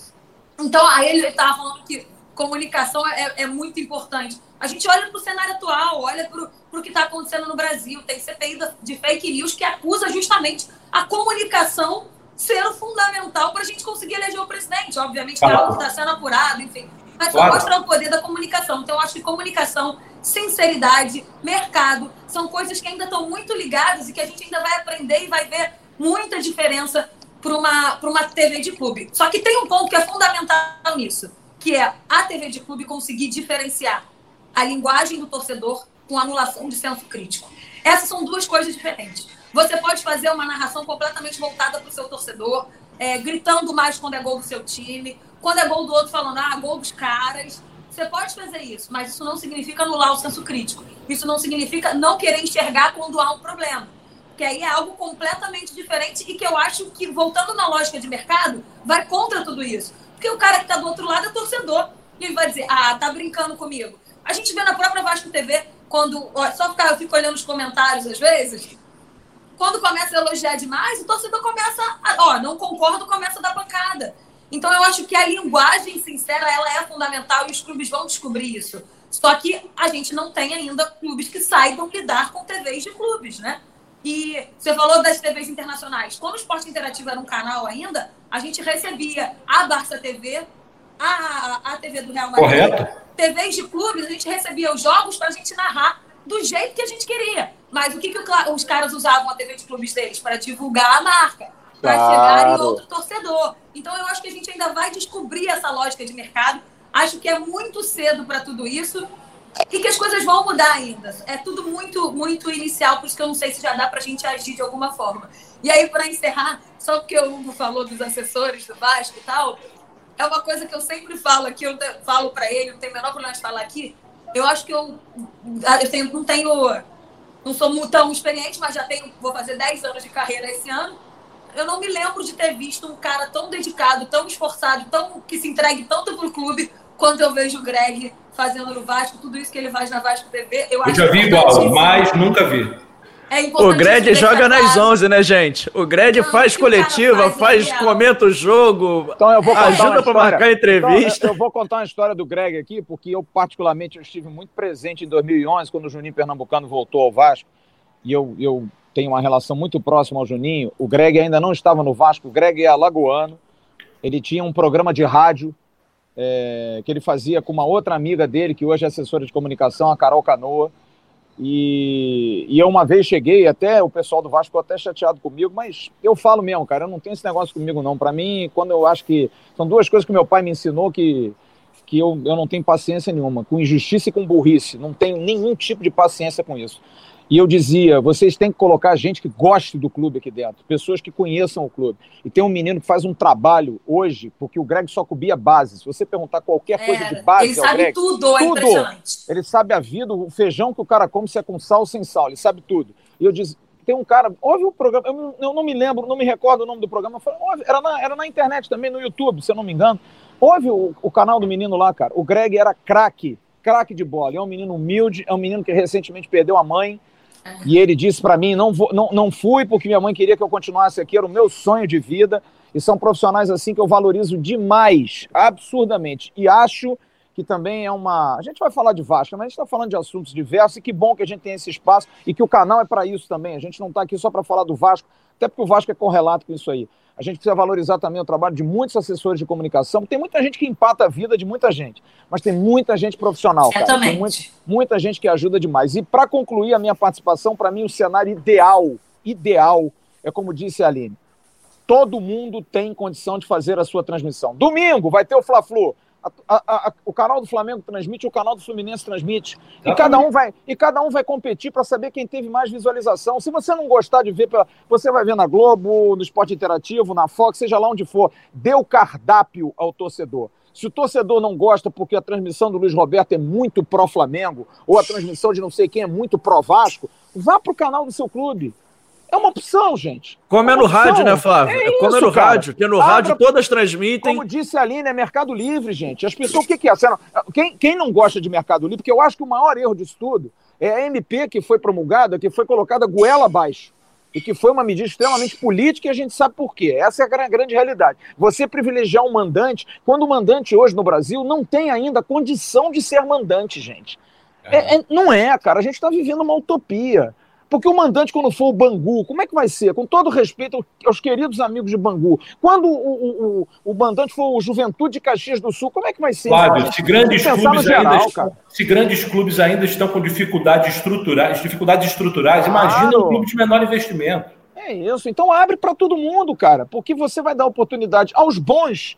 Então, aí ele estava falando que comunicação é, é, muito importante. A gente olha para o cenário atual, olha para o que está acontecendo no Brasil. Tem CPI de fake news que acusa justamente a comunicação ser fundamental para a gente conseguir eleger o presidente. Obviamente, que é algo está sendo apurado, enfim. Mas claro. mostra o poder da comunicação. Então, eu acho que comunicação, sinceridade, mercado, são coisas que ainda estão muito ligadas e que a gente ainda vai aprender e vai ver muita diferença para uma, uma TV de clube. Só que tem um ponto que é fundamental nisso, que é a TV de clube conseguir diferenciar a linguagem do torcedor com anulação de senso crítico. Essas são duas coisas diferentes. Você pode fazer uma narração completamente voltada para o seu torcedor, é, gritando mais quando é gol do seu time, quando é gol do outro falando, ah, gol dos caras. Você pode fazer isso, mas isso não significa anular o senso crítico. Isso não significa não querer enxergar quando há um problema que aí é algo completamente diferente e que eu acho que, voltando na lógica de mercado, vai contra tudo isso. Porque o cara que está do outro lado é torcedor. E ele vai dizer, ah, tá brincando comigo. A gente vê na própria Vasco TV, quando. Ó, só ficar, eu fico olhando os comentários às vezes. Quando começa a elogiar demais, o torcedor começa. A, ó, não concordo, começa a dar pancada. Então eu acho que a linguagem sincera ela é fundamental e os clubes vão descobrir isso. Só que a gente não tem ainda clubes que saibam lidar com TVs de clubes, né? E você falou das TVs internacionais. Quando o Esporte Interativo era um canal ainda, a gente recebia a Barça TV, a, a TV do Real Madrid, Correto. TVs de clubes, a gente recebia os jogos para a gente narrar do jeito que a gente queria. Mas o que, que os caras usavam a TV de clubes deles? Para divulgar a marca, para claro. chegar em outro torcedor. Então eu acho que a gente ainda vai descobrir essa lógica de mercado. Acho que é muito cedo para tudo isso e que as coisas vão mudar ainda. É tudo muito, muito inicial, por isso que eu não sei se já dá para a gente agir de alguma forma. E aí, para encerrar, só porque o Hugo falou dos assessores do Vasco e tal, é uma coisa que eu sempre falo aqui, eu falo para ele, não tem o menor problema de falar aqui. Eu acho que eu, eu tenho, não tenho, não sou tão experiente, mas já tenho, vou fazer 10 anos de carreira esse ano. Eu não me lembro de ter visto um cara tão dedicado, tão esforçado, tão que se entregue tanto pro clube quando eu vejo o Greg fazendo no Vasco, tudo isso que ele faz na Vasco TV, eu, eu já vi igual, mas nunca vi. É o Greg joga nas 11, né, gente? O Greg não, faz coletiva, faz, faz comenta o jogo, então eu vou ajuda para marcar entrevista. Então, eu, eu, vou contar uma história do Greg aqui, porque eu particularmente eu estive muito presente em 2011, quando o Juninho Pernambucano voltou ao Vasco, e eu, eu tenho uma relação muito próxima ao Juninho. O Greg ainda não estava no Vasco, o Greg é alagoano, ele tinha um programa de rádio é, que ele fazia com uma outra amiga dele, que hoje é assessora de comunicação, a Carol Canoa. E, e eu uma vez cheguei, até o pessoal do Vasco ficou até chateado comigo, mas eu falo mesmo, cara, eu não tenho esse negócio comigo não. Para mim, quando eu acho que. São duas coisas que meu pai me ensinou que, que eu, eu não tenho paciência nenhuma, com injustiça e com burrice. Não tenho nenhum tipo de paciência com isso. E eu dizia, vocês têm que colocar gente que goste do clube aqui dentro, pessoas que conheçam o clube. E tem um menino que faz um trabalho hoje, porque o Greg só cobia base. Se você perguntar qualquer coisa de base, ele sabe Greg, tudo, é tudo. Ele sabe a vida, o feijão que o cara come, se é com sal ou sem sal, ele sabe tudo. E eu disse, tem um cara, ouve o programa, eu, eu não me lembro, não me recordo o nome do programa, falei, ouve, era, na, era na internet também, no YouTube, se eu não me engano. Ouve o, o canal do menino lá, cara. O Greg era craque, craque de bola. É um menino humilde, é um menino que recentemente perdeu a mãe e ele disse para mim: não, vou, não, não fui porque minha mãe queria que eu continuasse aqui, era o meu sonho de vida. E são profissionais assim que eu valorizo demais, absurdamente. E acho que também é uma. A gente vai falar de Vasco, mas a gente está falando de assuntos diversos e que bom que a gente tem esse espaço e que o canal é para isso também. A gente não está aqui só para falar do Vasco, até porque o Vasco é correlato com isso aí. A gente precisa valorizar também o trabalho de muitos assessores de comunicação. Tem muita gente que empata a vida de muita gente, mas tem muita gente profissional, cara. Tem muito, muita gente que ajuda demais. E para concluir a minha participação, para mim o cenário ideal, ideal, é como disse a Aline. Todo mundo tem condição de fazer a sua transmissão. Domingo vai ter o Fla-Flu. A, a, a, o canal do Flamengo transmite, o canal do Fluminense transmite. E cada um vai, e cada um vai competir para saber quem teve mais visualização. Se você não gostar de ver, pela, você vai ver na Globo, no Esporte Interativo, na Fox, seja lá onde for. Dê o cardápio ao torcedor. Se o torcedor não gosta porque a transmissão do Luiz Roberto é muito pró-Flamengo, ou a transmissão de não sei quem é muito pró-Vasco, vá para o canal do seu clube. É uma opção, gente. Como é, no opção. rádio, né, Flávio? É Como é no cara. rádio, que no Abra, rádio todas transmitem. Como disse a Aline, é Mercado Livre, gente. As pessoas, o que, que é? Quem, quem não gosta de Mercado Livre, porque eu acho que o maior erro disso tudo é a MP que foi promulgada, que foi colocada goela abaixo. E que foi uma medida extremamente política e a gente sabe por quê. Essa é a grande realidade. Você privilegiar um mandante, quando o mandante hoje no Brasil não tem ainda condição de ser mandante, gente. É. É, não é, cara. A gente está vivendo uma utopia. Porque o mandante, quando for o Bangu, como é que vai ser? Com todo respeito aos queridos amigos de Bangu, quando o, o, o, o mandante for o Juventude de Caxias do Sul, como é que vai ser? Flávio, se grandes, clubes geral, ainda estão, se grandes clubes ainda estão com dificuldades estruturais, dificuldades estruturais, claro. imagina um clube de menor investimento. É isso. Então abre para todo mundo, cara, porque você vai dar oportunidade aos bons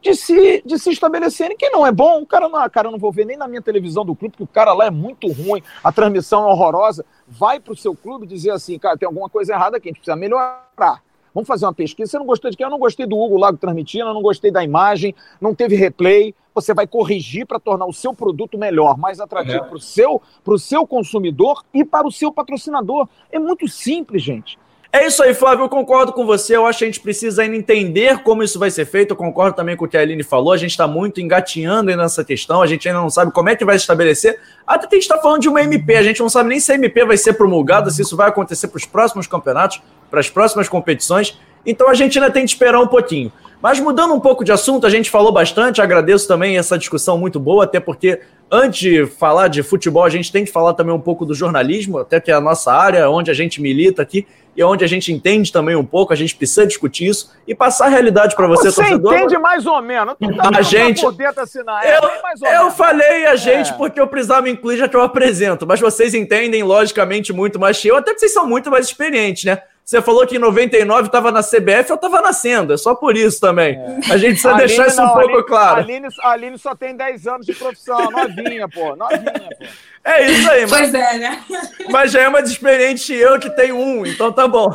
de se, de se estabelecerem. Quem não é bom, o cara não, cara, eu não vou ver nem na minha televisão do clube, porque o cara lá é muito ruim, a transmissão é horrorosa. Vai para o seu clube dizer assim, cara, tem alguma coisa errada aqui, a gente precisa melhorar. Vamos fazer uma pesquisa. Você não gostou de quem? Eu não gostei do Hugo Lago transmitindo, eu não gostei da imagem, não teve replay. Você vai corrigir para tornar o seu produto melhor, mais atrativo é. para o seu, seu consumidor e para o seu patrocinador. É muito simples, gente. É isso aí, Flávio. Eu concordo com você. Eu acho que a gente precisa ainda entender como isso vai ser feito. Eu concordo também com o que a Aline falou. A gente está muito engatinhando nessa questão. A gente ainda não sabe como é que vai se estabelecer. Até a gente está falando de uma MP. A gente não sabe nem se a MP vai ser promulgada, se isso vai acontecer para os próximos campeonatos, para as próximas competições. Então a gente ainda tem que esperar um pouquinho. Mas mudando um pouco de assunto, a gente falou bastante. Agradeço também essa discussão muito boa, até porque antes de falar de futebol, a gente tem que falar também um pouco do jornalismo, até que é a nossa área, onde a gente milita aqui e onde a gente entende também um pouco, a gente precisa discutir isso e passar a realidade para você, você torcedor. Você entende mais ou menos. Tá a gente, assinar. É, eu, eu falei a gente é. porque eu precisava me incluir já que eu apresento, mas vocês entendem logicamente muito mais que eu, até que vocês são muito mais experientes, né? Você falou que em 99 estava na CBF, eu estava nascendo, é só por isso também. É. A gente precisa Aline, deixar isso não, um pouco Aline, claro. A Aline, a Aline só tem 10 anos de profissão, novinha, pô, novinha, pô. É isso aí, mas, pois é, né? Mas já é mais experiente eu que tenho um, então tá bom.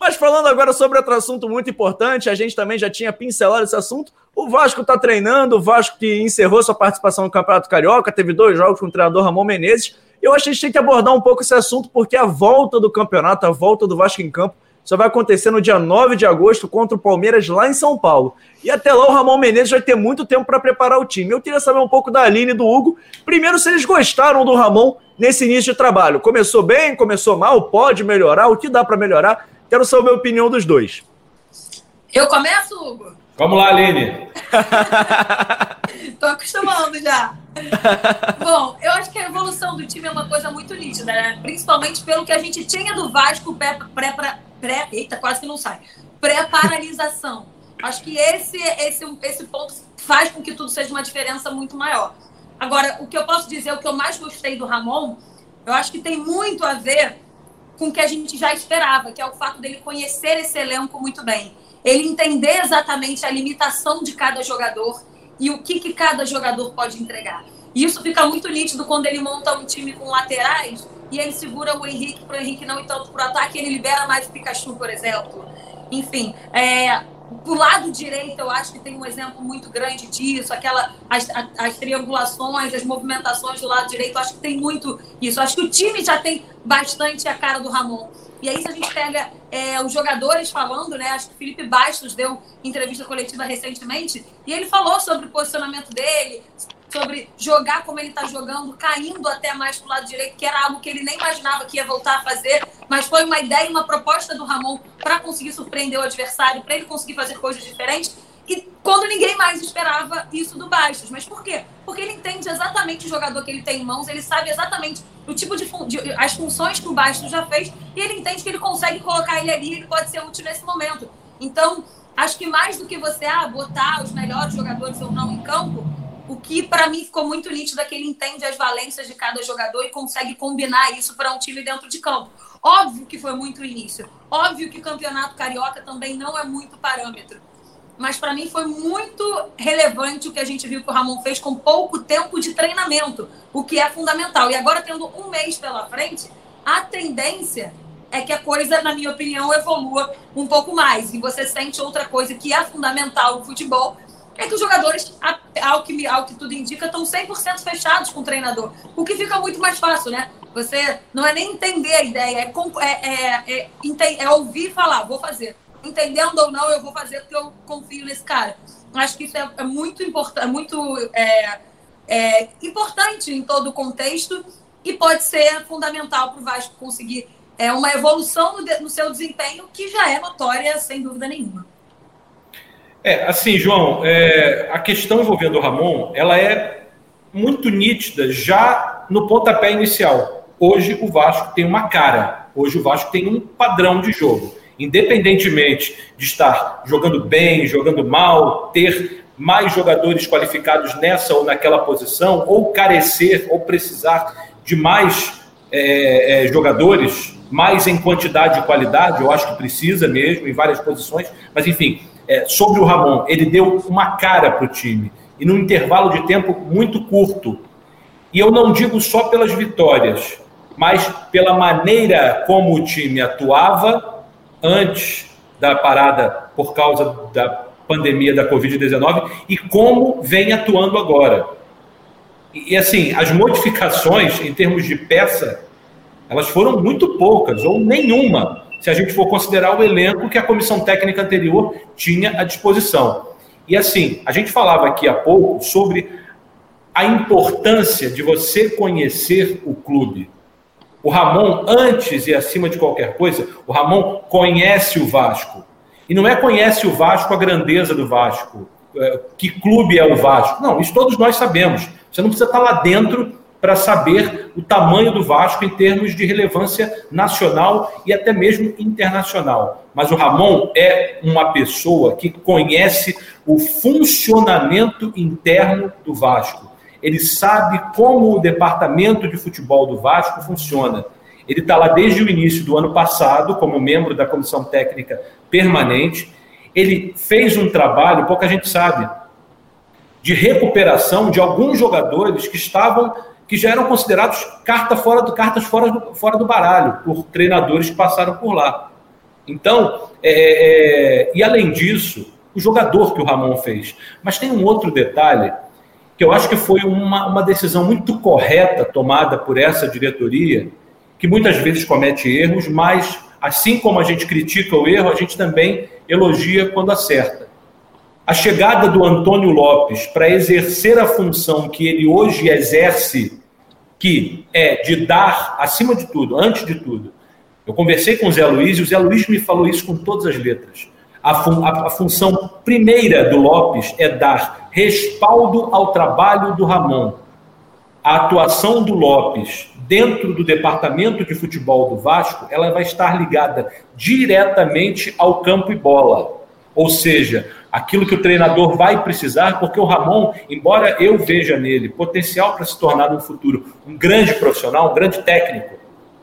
Mas falando agora sobre outro assunto muito importante, a gente também já tinha pincelado esse assunto. O Vasco está treinando, o Vasco que encerrou sua participação no Campeonato Carioca, teve dois jogos com o treinador Ramon Menezes. Eu acho que a gente tem que abordar um pouco esse assunto, porque a volta do campeonato, a volta do Vasco em campo, só vai acontecer no dia 9 de agosto contra o Palmeiras lá em São Paulo. E até lá o Ramon Menezes vai ter muito tempo para preparar o time. Eu queria saber um pouco da Aline e do Hugo. Primeiro, se eles gostaram do Ramon nesse início de trabalho. Começou bem, começou mal, pode melhorar, o que dá para melhorar? Quero saber a opinião dos dois. Eu começo, Hugo? Vamos lá, Aline. Tô acostumando já. Bom, eu acho que a evolução do time é uma coisa muito nítida, né? Principalmente pelo que a gente tinha do Vasco pré, pré, pré eita, quase que não sai. Pré-paralisação. acho que esse, esse, esse ponto faz com que tudo seja uma diferença muito maior. Agora, o que eu posso dizer, o que eu mais gostei do Ramon, eu acho que tem muito a ver com o que a gente já esperava, que é o fato dele conhecer esse elenco muito bem. Ele entender exatamente a limitação de cada jogador e o que, que cada jogador pode entregar. E isso fica muito nítido quando ele monta um time com laterais e ele segura o Henrique para o Henrique não ir tanto para o ataque, ele libera mais o Pikachu, por exemplo. Enfim, é, do lado direito, eu acho que tem um exemplo muito grande disso, aquela, as, as triangulações, as movimentações do lado direito, eu acho que tem muito isso. Eu acho que o time já tem bastante a cara do Ramon. E aí, se a gente pega é, os jogadores falando, né? Acho que o Felipe Bastos deu entrevista coletiva recentemente, e ele falou sobre o posicionamento dele, sobre jogar como ele está jogando, caindo até mais para o lado direito, que era algo que ele nem imaginava que ia voltar a fazer, mas foi uma ideia, uma proposta do Ramon para conseguir surpreender o adversário, para ele conseguir fazer coisas diferentes. Quando ninguém mais esperava isso do Bastos. Mas por quê? Porque ele entende exatamente o jogador que ele tem em mãos, ele sabe exatamente o tipo de, de as funções que o Bastos já fez, e ele entende que ele consegue colocar ele ali, ele pode ser útil nesse momento. Então, acho que mais do que você ah, botar os melhores jogadores ou não em campo, o que para mim ficou muito nítido é que ele entende as valências de cada jogador e consegue combinar isso para um time dentro de campo. Óbvio que foi muito início. Óbvio que o campeonato carioca também não é muito parâmetro. Mas para mim foi muito relevante o que a gente viu que o Ramon fez com pouco tempo de treinamento, o que é fundamental. E agora, tendo um mês pela frente, a tendência é que a coisa, na minha opinião, evolua um pouco mais. E você sente outra coisa que é fundamental no futebol, é que os jogadores, ao que, ao que tudo indica, estão 100% fechados com o treinador. O que fica muito mais fácil, né? Você não é nem entender a ideia, é, é, é, é, é ouvir e falar, vou fazer. Entendendo ou não, eu vou fazer porque eu confio nesse cara. Acho que isso é, é muito importante, é muito é, é, importante em todo o contexto e pode ser fundamental para o Vasco conseguir é, uma evolução no, no seu desempenho que já é notória, sem dúvida nenhuma. É, assim, João, é, a questão envolvendo o Ramon, ela é muito nítida já no pontapé inicial. Hoje o Vasco tem uma cara, hoje o Vasco tem um padrão de jogo. Independentemente de estar jogando bem, jogando mal, ter mais jogadores qualificados nessa ou naquela posição, ou carecer ou precisar de mais é, é, jogadores, mais em quantidade e qualidade, eu acho que precisa mesmo, em várias posições, mas enfim, é, sobre o Ramon, ele deu uma cara para o time, e num intervalo de tempo muito curto. E eu não digo só pelas vitórias, mas pela maneira como o time atuava antes da parada por causa da pandemia da Covid-19 e como vem atuando agora. E, assim, as modificações em termos de peça, elas foram muito poucas, ou nenhuma, se a gente for considerar o elenco que a comissão técnica anterior tinha à disposição. E assim, a gente falava aqui há pouco sobre a importância de você conhecer o clube. O Ramon, antes e acima de qualquer coisa, o Ramon conhece o Vasco. E não é conhece o Vasco a grandeza do Vasco, é, que clube é o Vasco. Não, isso todos nós sabemos. Você não precisa estar lá dentro para saber o tamanho do Vasco em termos de relevância nacional e até mesmo internacional. Mas o Ramon é uma pessoa que conhece o funcionamento interno do Vasco. Ele sabe como o departamento de futebol do Vasco funciona. Ele está lá desde o início do ano passado, como membro da comissão técnica permanente. Ele fez um trabalho, pouca gente sabe, de recuperação de alguns jogadores que estavam que já eram considerados carta fora do, cartas fora do, fora do baralho por treinadores que passaram por lá. Então, é, é, e além disso, o jogador que o Ramon fez. Mas tem um outro detalhe que eu acho que foi uma, uma decisão muito correta tomada por essa diretoria, que muitas vezes comete erros, mas assim como a gente critica o erro, a gente também elogia quando acerta. A chegada do Antônio Lopes para exercer a função que ele hoje exerce, que é de dar, acima de tudo, antes de tudo. Eu conversei com o Zé Luiz e o Zé Luiz me falou isso com todas as letras. A, fun a, a função primeira do Lopes é dar respaldo ao trabalho do Ramon. A atuação do Lopes dentro do departamento de futebol do Vasco, ela vai estar ligada diretamente ao campo e bola. Ou seja, aquilo que o treinador vai precisar, porque o Ramon, embora eu veja nele potencial para se tornar no futuro um grande profissional, um grande técnico,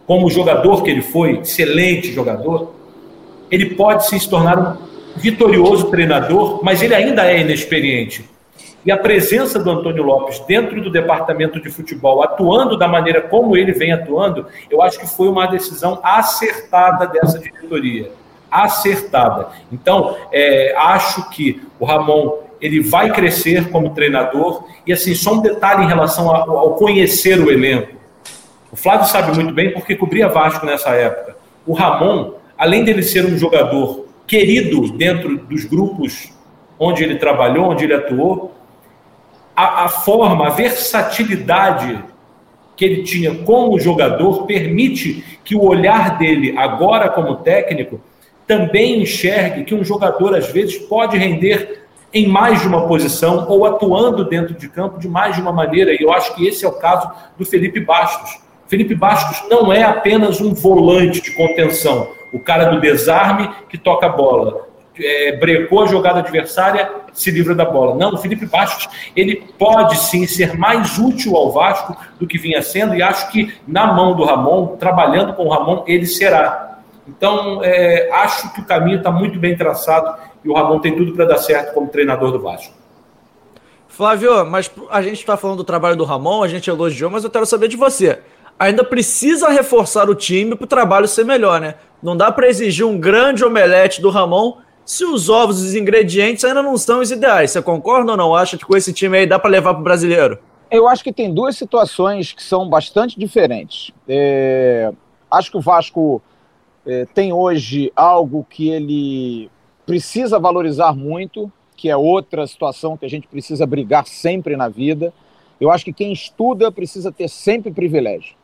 como jogador que ele foi, excelente jogador, ele pode se tornar um vitorioso treinador, mas ele ainda é inexperiente. E a presença do Antônio Lopes dentro do departamento de futebol, atuando da maneira como ele vem atuando, eu acho que foi uma decisão acertada dessa diretoria acertada. Então, é, acho que o Ramon ele vai crescer como treinador. E assim, só um detalhe em relação ao, ao conhecer o elenco. O Flávio sabe muito bem porque cobria Vasco nessa época. O Ramon, além dele ser um jogador querido dentro dos grupos onde ele trabalhou, onde ele atuou, a, a forma, a versatilidade que ele tinha como jogador permite que o olhar dele, agora como técnico, também enxergue que um jogador, às vezes, pode render em mais de uma posição ou atuando dentro de campo de mais de uma maneira. E eu acho que esse é o caso do Felipe Bastos. Felipe Bastos não é apenas um volante de contenção, o cara do desarme que toca a bola. É, brecou a jogada adversária, se livra da bola. Não, o Felipe Bastos, ele pode sim ser mais útil ao Vasco do que vinha sendo, e acho que na mão do Ramon, trabalhando com o Ramon, ele será. Então, é, acho que o caminho está muito bem traçado e o Ramon tem tudo para dar certo como treinador do Vasco. Flávio, mas a gente está falando do trabalho do Ramon, a gente elogiou, mas eu quero saber de você. Ainda precisa reforçar o time para o trabalho ser melhor, né? Não dá para exigir um grande omelete do Ramon se os ovos e os ingredientes ainda não são os ideais. Você concorda ou não? Acha que com esse time aí dá para levar para o brasileiro? Eu acho que tem duas situações que são bastante diferentes. É, acho que o Vasco é, tem hoje algo que ele precisa valorizar muito, que é outra situação que a gente precisa brigar sempre na vida. Eu acho que quem estuda precisa ter sempre privilégio.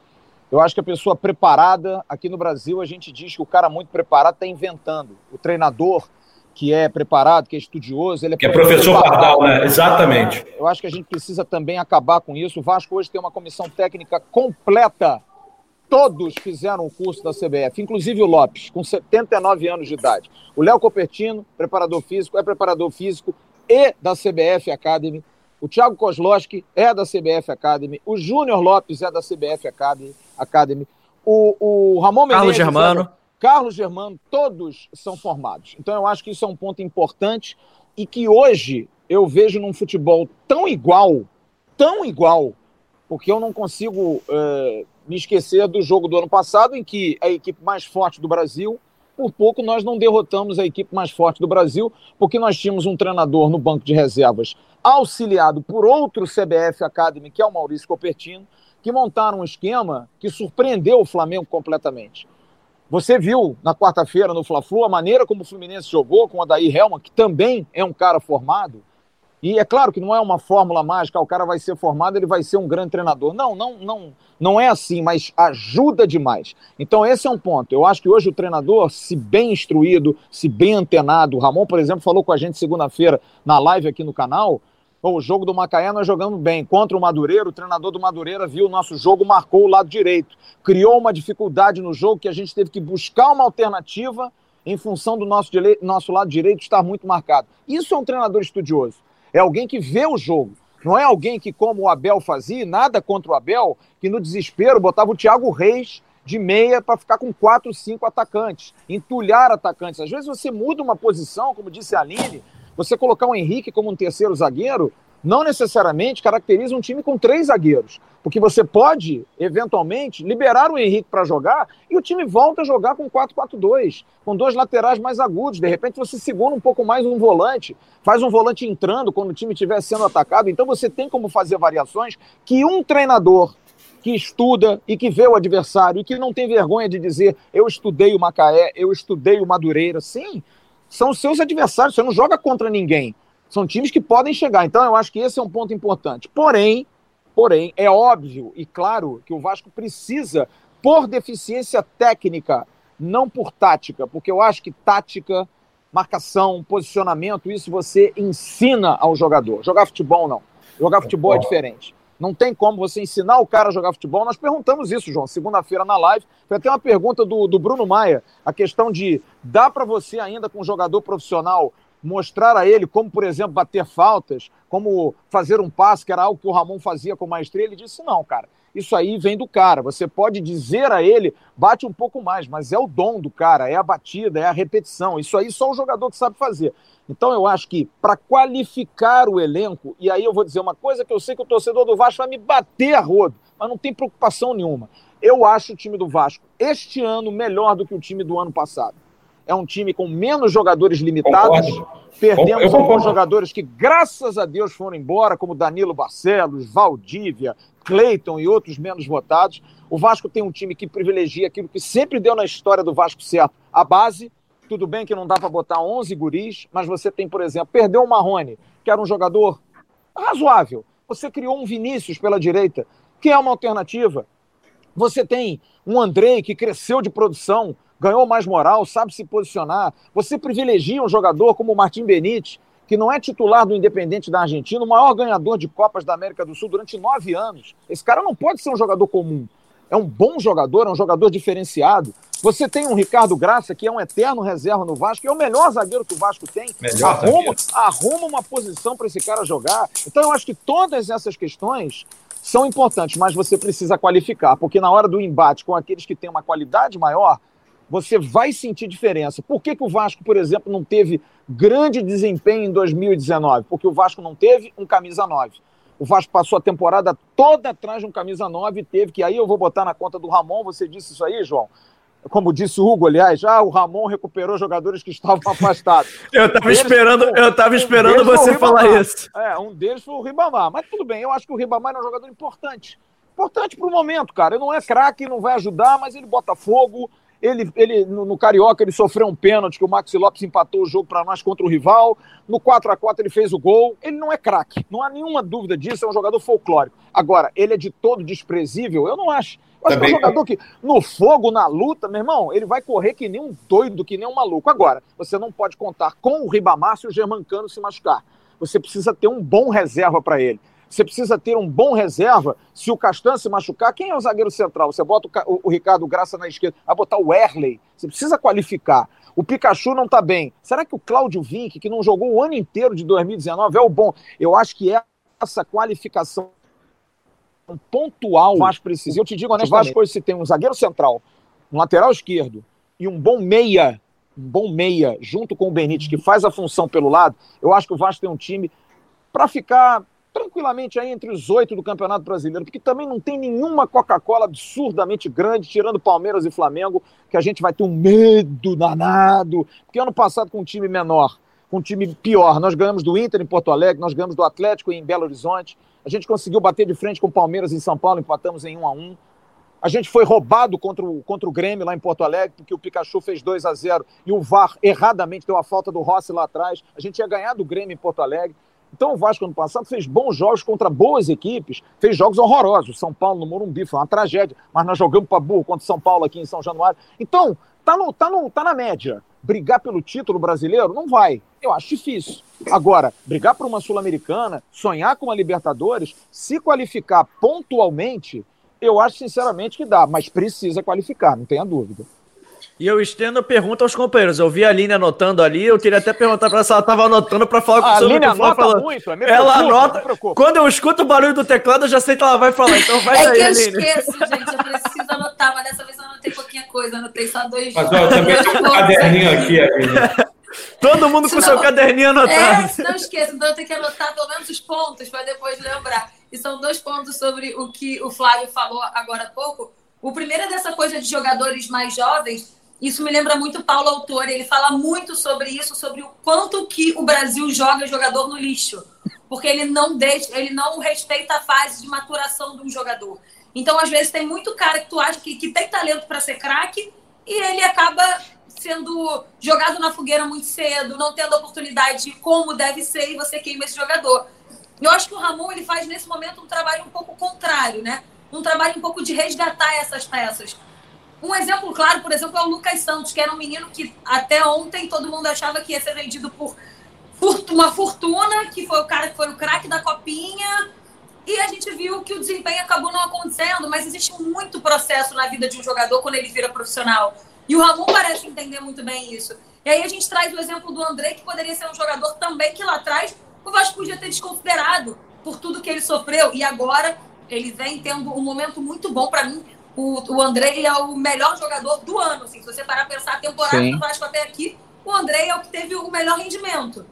Eu acho que a pessoa preparada, aqui no Brasil, a gente diz que o cara muito preparado está inventando. O treinador que é preparado, que é estudioso, ele é que é professor Pardal, né? Exatamente. Eu acho que a gente precisa também acabar com isso. O Vasco hoje tem uma comissão técnica completa. Todos fizeram o curso da CBF, inclusive o Lopes, com 79 anos de idade. O Léo Copertino, preparador físico, é preparador físico e da CBF Academy. O Thiago Kozlowski é da CBF Academy. O Júnior Lopes é da CBF Academy. Academy. O, o Ramon Menezes. Carlos Germano. É Carlos Germano, todos são formados. Então eu acho que isso é um ponto importante e que hoje eu vejo num futebol tão igual, tão igual, porque eu não consigo uh, me esquecer do jogo do ano passado, em que a equipe mais forte do Brasil, por pouco nós não derrotamos a equipe mais forte do Brasil, porque nós tínhamos um treinador no banco de reservas auxiliado por outro CBF Academy, que é o Maurício Copertino, que montaram um esquema que surpreendeu o Flamengo completamente. Você viu na quarta-feira no Fla-Flu a maneira como o Fluminense jogou com o Adair Helman, que também é um cara formado. E é claro que não é uma fórmula mágica, o cara vai ser formado, ele vai ser um grande treinador. Não, não, não, não é assim, mas ajuda demais. Então esse é um ponto. Eu acho que hoje o treinador, se bem instruído, se bem antenado, o Ramon, por exemplo, falou com a gente segunda-feira na live aqui no canal, o jogo do Macaé nós jogamos bem. Contra o Madureira, o treinador do Madureira viu o nosso jogo, marcou o lado direito. Criou uma dificuldade no jogo que a gente teve que buscar uma alternativa em função do nosso, nosso lado direito estar muito marcado. Isso é um treinador estudioso. É alguém que vê o jogo. Não é alguém que, como o Abel fazia, nada contra o Abel, que no desespero botava o Thiago Reis de meia para ficar com quatro, cinco atacantes, entulhar atacantes. Às vezes você muda uma posição, como disse a Aline, você colocar o Henrique como um terceiro zagueiro não necessariamente caracteriza um time com três zagueiros, porque você pode, eventualmente, liberar o Henrique para jogar e o time volta a jogar com 4-4-2, com dois laterais mais agudos. De repente você segura um pouco mais um volante, faz um volante entrando quando o time estiver sendo atacado. Então você tem como fazer variações que um treinador que estuda e que vê o adversário e que não tem vergonha de dizer eu estudei o Macaé, eu estudei o Madureira. Sim, são os seus adversários, você não joga contra ninguém. São times que podem chegar. Então, eu acho que esse é um ponto importante. Porém, porém, é óbvio e claro que o Vasco precisa, por deficiência técnica, não por tática, porque eu acho que tática, marcação, posicionamento, isso você ensina ao jogador. Jogar futebol, não. Jogar futebol é diferente. Não tem como você ensinar o cara a jogar futebol. Nós perguntamos isso, João, segunda-feira na live. Foi até uma pergunta do, do Bruno Maia, a questão de dá para você ainda com um jogador profissional mostrar a ele como, por exemplo, bater faltas, como fazer um passe, que era algo que o Ramon fazia com maestria. Ele disse: não, cara, isso aí vem do cara. Você pode dizer a ele, bate um pouco mais, mas é o dom do cara, é a batida, é a repetição. Isso aí só o jogador que sabe fazer. Então eu acho que para qualificar o elenco, e aí eu vou dizer uma coisa que eu sei que o torcedor do Vasco vai me bater a rodo, mas não tem preocupação nenhuma. Eu acho o time do Vasco este ano melhor do que o time do ano passado. É um time com menos jogadores limitados. Concordo. Perdemos alguns jogadores que, graças a Deus, foram embora, como Danilo Barcelos, Valdívia, Cleiton e outros menos votados. O Vasco tem um time que privilegia aquilo que sempre deu na história do Vasco certo, a base, tudo bem que não dá para botar 11 guris, mas você tem, por exemplo, perdeu o Marrone, que era um jogador razoável. Você criou um Vinícius pela direita, que é uma alternativa. Você tem um Andrei que cresceu de produção, ganhou mais moral, sabe se posicionar. Você privilegia um jogador como o Martim Benítez, que não é titular do Independente da Argentina, o maior ganhador de Copas da América do Sul durante nove anos. Esse cara não pode ser um jogador comum. É um bom jogador, é um jogador diferenciado. Você tem um Ricardo Graça, que é um eterno reserva no Vasco, é o melhor zagueiro que o Vasco tem. arruma, arruma uma posição para esse cara jogar. Então eu acho que todas essas questões são importantes, mas você precisa qualificar, porque na hora do embate com aqueles que têm uma qualidade maior, você vai sentir diferença. Por que, que o Vasco, por exemplo, não teve grande desempenho em 2019? Porque o Vasco não teve um camisa 9. O Vasco passou a temporada toda atrás de um camisa 9 e teve, que aí eu vou botar na conta do Ramon, você disse isso aí, João. como disse o Hugo, aliás, ah, o Ramon recuperou jogadores que estavam afastados. eu estava esperando, eu tava esperando um você falar isso. É, um deles foi o Ribamar. Mas tudo bem, eu acho que o Ribamar é um jogador importante. Importante para o momento, cara. Ele não é craque, não vai ajudar, mas ele bota fogo. Ele, ele no, no, Carioca, ele sofreu um pênalti que o Maxi Lopes empatou o jogo para nós contra o rival. No 4 a 4 ele fez o gol. Ele não é craque, não há nenhuma dúvida disso. É um jogador folclórico. Agora, ele é de todo desprezível? Eu não acho. Eu acho que é um jogador que, no fogo, na luta, meu irmão, ele vai correr que nem um doido, que nem um maluco. Agora, você não pode contar com o Ribamar se o Germancano se machucar. Você precisa ter um bom reserva para ele. Você precisa ter um bom reserva. Se o Castan se machucar, quem é o zagueiro central? Você bota o, o Ricardo Graça na esquerda, vai botar o Erley. Você precisa qualificar. O Pikachu não está bem. Será que o Cláudio Vinck, que não jogou o ano inteiro de 2019, é o bom? Eu acho que essa qualificação pontual Vasco precisa. Eu te digo honestamente, Vasco se tem um zagueiro central, um lateral esquerdo e um bom meia, um bom meia, junto com o Benítez, que faz a função pelo lado, eu acho que o Vasco tem um time para ficar tranquilamente aí entre os oito do Campeonato Brasileiro, porque também não tem nenhuma Coca-Cola absurdamente grande, tirando Palmeiras e Flamengo, que a gente vai ter um medo danado, porque ano passado com um time menor, com um time pior, nós ganhamos do Inter em Porto Alegre, nós ganhamos do Atlético em Belo Horizonte, a gente conseguiu bater de frente com o Palmeiras em São Paulo, empatamos em 1 a 1 a gente foi roubado contra o, contra o Grêmio lá em Porto Alegre, porque o Pikachu fez 2 a 0 e o VAR erradamente deu a falta do Rossi lá atrás. A gente ia ganhar do Grêmio em Porto Alegre. Então o Vasco ano passado fez bons jogos contra boas equipes, fez jogos horrorosos. São Paulo no Morumbi foi uma tragédia, mas nós jogamos para burro contra São Paulo aqui em São Januário. Então, tá, no, tá, no, tá na média. Brigar pelo título brasileiro? Não vai. Eu acho difícil. Agora, brigar por uma Sul-Americana, sonhar com uma Libertadores, se qualificar pontualmente, eu acho sinceramente que dá, mas precisa qualificar, não tenha dúvida. E eu estendo a pergunta aos companheiros. Eu vi a Aline anotando ali, eu queria até perguntar para ela se ela estava anotando para falar com a Aline anota falando. muito, é Ela anota. Quando eu escuto o barulho do teclado, eu já sei que ela vai falar. Então vai é aí, que eu Aline. esqueço, gente. Eu preciso anotar, mas dessa vez eu anotei pouquinha coisa. Anotei só dois. Mas ó, eu também tenho um caderninho aqui, Aline. Todo mundo com seu caderninho anotado. É, não esqueça, então eu tenho que anotar pelo menos os pontos para depois lembrar. E são dois pontos sobre o que o Flávio falou agora há pouco. O primeiro é dessa coisa de jogadores mais jovens isso me lembra muito Paulo Autor, ele fala muito sobre isso, sobre o quanto que o Brasil joga jogador no lixo, porque ele não deixa, ele não respeita a fase de maturação de um jogador. Então, às vezes tem muito cara que tu acha que, que tem talento para ser craque e ele acaba sendo jogado na fogueira muito cedo, não tendo oportunidade como deve ser e você queima esse jogador. Eu acho que o Ramon ele faz nesse momento um trabalho um pouco contrário, né? Um trabalho um pouco de resgatar essas peças. Um exemplo claro, por exemplo, é o Lucas Santos, que era um menino que até ontem todo mundo achava que ia ser vendido por uma fortuna, que foi o cara que foi o craque da copinha. E a gente viu que o desempenho acabou não acontecendo, mas existe muito processo na vida de um jogador quando ele vira profissional. E o Ramon parece entender muito bem isso. E aí a gente traz o exemplo do André, que poderia ser um jogador também que lá atrás o Vasco podia ter desconsiderado por tudo que ele sofreu. E agora ele vem tendo um momento muito bom para mim o, o André é o melhor jogador do ano. Assim, se você parar a pensar a temporada Sim. do Vasco até aqui, o André é o que teve o melhor rendimento.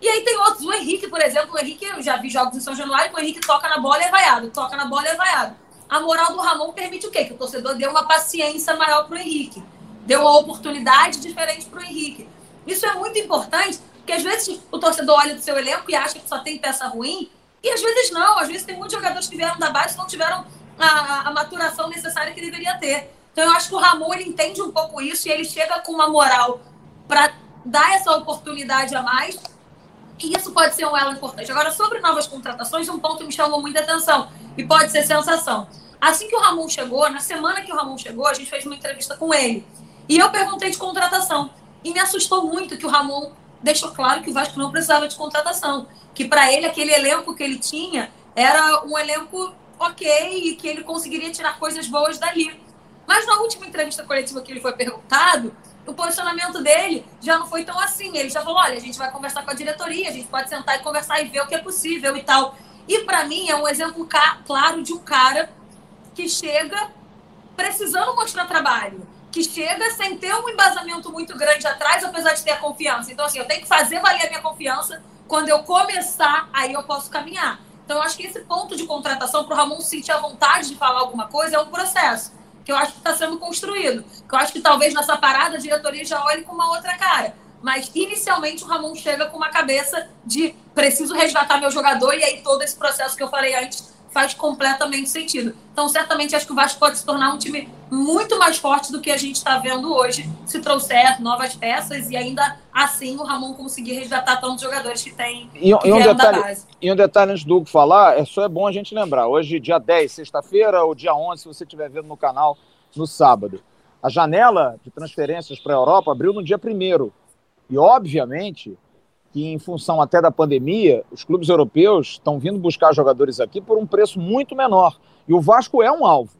E aí tem outros, o Henrique, por exemplo, o Henrique, eu já vi jogos em São Januário, que o Henrique toca na bola e é vaiado, toca na bola e é vaiado. A moral do Ramon permite o quê? Que o torcedor dê uma paciência maior para o Henrique, dê uma oportunidade diferente para o Henrique. Isso é muito importante, porque às vezes o torcedor olha do seu elenco e acha que só tem peça ruim, e às vezes não, às vezes tem muitos jogadores que vieram da base e não tiveram a, a maturação necessária que deveria ter. Então eu acho que o Ramon ele entende um pouco isso e ele chega com uma moral para dar essa oportunidade a mais. E isso pode ser um elo importante. Agora, sobre novas contratações, um ponto me chamou muita atenção e pode ser sensação. Assim que o Ramon chegou, na semana que o Ramon chegou, a gente fez uma entrevista com ele. E eu perguntei de contratação. E me assustou muito que o Ramon deixou claro que o Vasco não precisava de contratação. Que para ele, aquele elenco que ele tinha era um elenco ok e que ele conseguiria tirar coisas boas dali. Mas na última entrevista coletiva que ele foi perguntado, o posicionamento dele já não foi tão assim. Ele já falou: olha, a gente vai conversar com a diretoria, a gente pode sentar e conversar e ver o que é possível e tal. E para mim é um exemplo claro de um cara que chega precisando mostrar trabalho, que chega sem ter um embasamento muito grande atrás, apesar de ter a confiança. Então, assim, eu tenho que fazer valer a minha confiança. Quando eu começar, aí eu posso caminhar. Então, eu acho que esse ponto de contratação, para o Ramon sentir a vontade de falar alguma coisa, é um processo. que eu acho que está sendo construído. Que eu acho que talvez nessa parada a diretoria já olhe com uma outra cara. Mas inicialmente o Ramon chega com uma cabeça de preciso resgatar meu jogador, e aí todo esse processo que eu falei antes faz completamente sentido. Então, certamente, acho que o Vasco pode se tornar um time muito mais forte do que a gente está vendo hoje, se trouxer novas peças e ainda assim o Ramon conseguir resgatar tantos jogadores que tem e, que e um detalhe, E um detalhe antes do Hugo falar, é só é bom a gente lembrar, hoje dia 10, sexta-feira, ou dia 11, se você estiver vendo no canal, no sábado. A janela de transferências para a Europa abriu no dia 1 E, obviamente, que, em função até da pandemia, os clubes europeus estão vindo buscar jogadores aqui por um preço muito menor. E o Vasco é um alvo.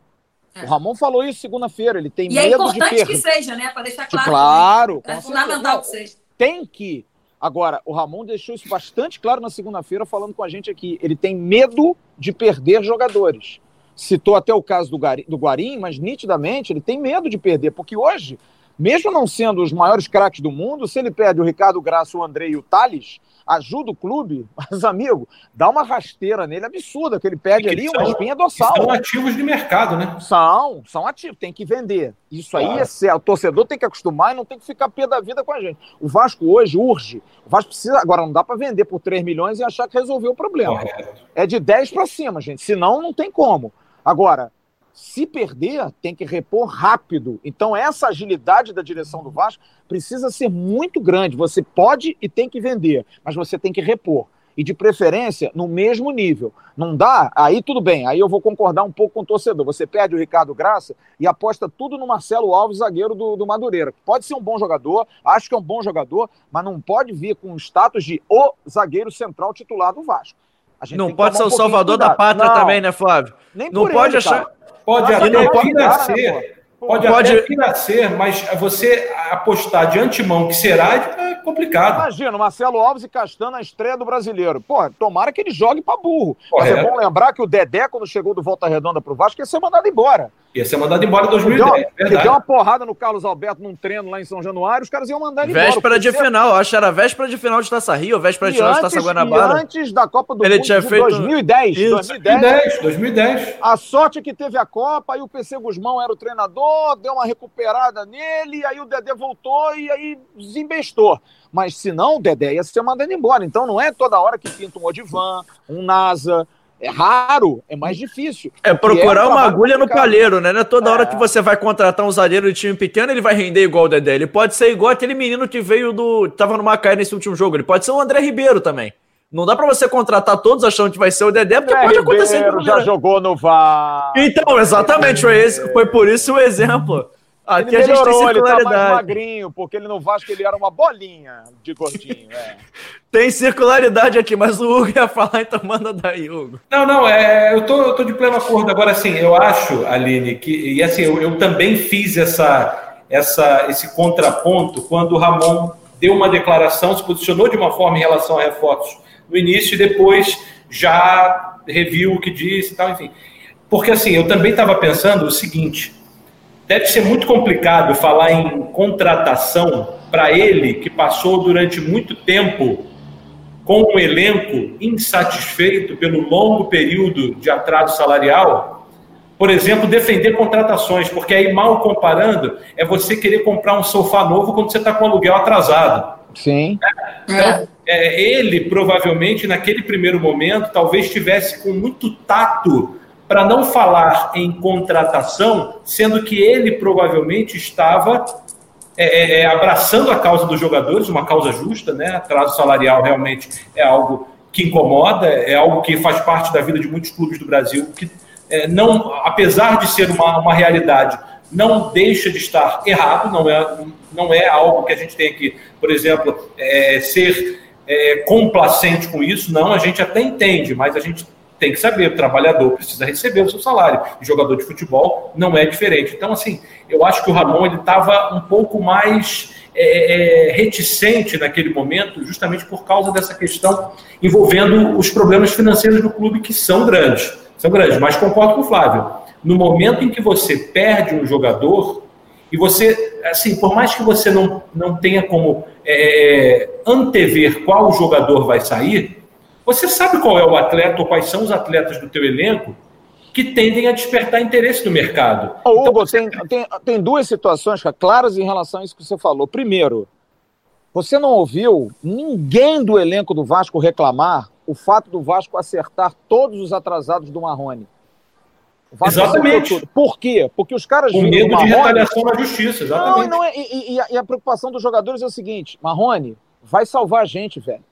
É. O Ramon falou isso segunda-feira, ele tem e é medo de perder. é importante que seja, né? Para deixar claro. Claro. É fundamental que seja. Tem que. Agora, o Ramon deixou isso bastante claro na segunda-feira, falando com a gente aqui. Ele tem medo de perder jogadores. Citou até o caso do Guarim, mas nitidamente ele tem medo de perder, porque hoje mesmo não sendo os maiores craques do mundo, se ele perde o Ricardo Graça, o André e o Thales, ajuda o clube, mas, amigo, dá uma rasteira nele absurda, que ele perde ali são, uma espinha dorsal. São ativos de mercado, né? São, são ativos, tem que vender. Isso aí é certo. O torcedor tem que acostumar e não tem que ficar pé da vida com a gente. O Vasco hoje urge. O Vasco precisa. Agora, não dá para vender por 3 milhões e achar que resolveu o problema. Correto. É de 10 para cima, gente. Senão, não tem como. Agora, se perder, tem que repor rápido. Então, essa agilidade da direção do Vasco precisa ser muito grande. Você pode e tem que vender, mas você tem que repor. E de preferência no mesmo nível. Não dá? Aí tudo bem. Aí eu vou concordar um pouco com o torcedor. Você perde o Ricardo Graça e aposta tudo no Marcelo Alves, zagueiro do, do Madureira. Pode ser um bom jogador, acho que é um bom jogador, mas não pode vir com o status de o zagueiro central titular do Vasco. não pode ser um o salvador da pátria não, também, né, Flávio? Nem não pode ele, achar. Cara. Pode até vir a ser, pode, pode até vir a ser, mas você apostar de antemão que será é complicado. Imagina, Marcelo Alves e Castanho na estreia do brasileiro. Pô, tomara que ele jogue para burro. Mas é bom lembrar que o Dedé, quando chegou do Volta Redonda pro Vasco, ia ser mandado embora. Ia ser mandado embora em 2010. Ele deu, deu uma porrada no Carlos Alberto num treino lá em São Januário, os caras iam mandar ele véspera embora. Véspera de final, acho que era véspera de final de Taça Rio, véspera de final de Taça Guanabara. E antes da Copa do ele Mundo tinha feito... 2010, 2010. 2010. 2010. A sorte é que teve a Copa, aí o PC Guzmão era o treinador, deu uma recuperada nele, aí o Dedé voltou e aí desembestou. Mas se não, o Dedé ia ser mandado embora. Então não é toda hora que pinta um Odivan, um NASA, é raro, é mais difícil. É procurar é um uma agulha no palheiro, né? Não é toda é. hora que você vai contratar um zagueiro de time pequeno, ele vai render igual o Dedé. Ele pode ser igual aquele menino que veio do. tava no Macaé nesse último jogo. Ele pode ser o André Ribeiro também. Não dá para você contratar todos achando que vai ser o Dedé, porque André pode acontecer. Ribeiro já jogou no VAR. Então, exatamente, foi, esse, foi por isso o exemplo. Aqui ele a gente tem circularidade. Ele tá mais magrinho, porque ele no Vasco ele era uma bolinha de gordinho. É. tem circularidade aqui, mas o Hugo ia falar, então manda daí, Hugo. Não, não, é, eu, tô, eu tô de pleno acordo. Agora, assim, eu acho, Aline, que. E assim, eu, eu também fiz essa, essa, esse contraponto quando o Ramon deu uma declaração, se posicionou de uma forma em relação a reforços no início e depois já reviu o que disse e tal, enfim. Porque assim, eu também estava pensando o seguinte deve ser muito complicado falar em contratação para ele, que passou durante muito tempo com um elenco insatisfeito pelo longo período de atraso salarial. Por exemplo, defender contratações, porque aí, mal comparando, é você querer comprar um sofá novo quando você está com aluguel atrasado. Sim. Então, é, ele provavelmente, naquele primeiro momento, talvez estivesse com muito tato para não falar em contratação, sendo que ele provavelmente estava é, é, é, abraçando a causa dos jogadores, uma causa justa, né? Atraso salarial realmente é algo que incomoda, é algo que faz parte da vida de muitos clubes do Brasil, que é, não, apesar de ser uma, uma realidade, não deixa de estar errado, não é, não é algo que a gente tem que, por exemplo, é, ser é, complacente com isso, não, a gente até entende, mas a gente tem que saber, o trabalhador precisa receber o seu salário. O jogador de futebol não é diferente. Então, assim, eu acho que o Ramon ele estava um pouco mais é, é, reticente naquele momento, justamente por causa dessa questão envolvendo os problemas financeiros do clube, que são grandes. São grandes, mas concordo com o Flávio. No momento em que você perde um jogador, e você, assim, por mais que você não, não tenha como é, é antever qual jogador vai sair, você sabe qual é o atleta ou quais são os atletas do teu elenco que tendem a despertar interesse no mercado. Ô, então, Hugo, você... tem, tem, tem duas situações claras em relação a isso que você falou. Primeiro, você não ouviu ninguém do elenco do Vasco reclamar o fato do Vasco acertar todos os atrasados do Marrone. Exatamente. Por quê? Porque os caras Com medo Marrone... de retaliação na justiça, exatamente. Não, não é, e, e, a, e, a, preocupação dos jogadores é o seguinte: Marrone vai salvar a gente, velho.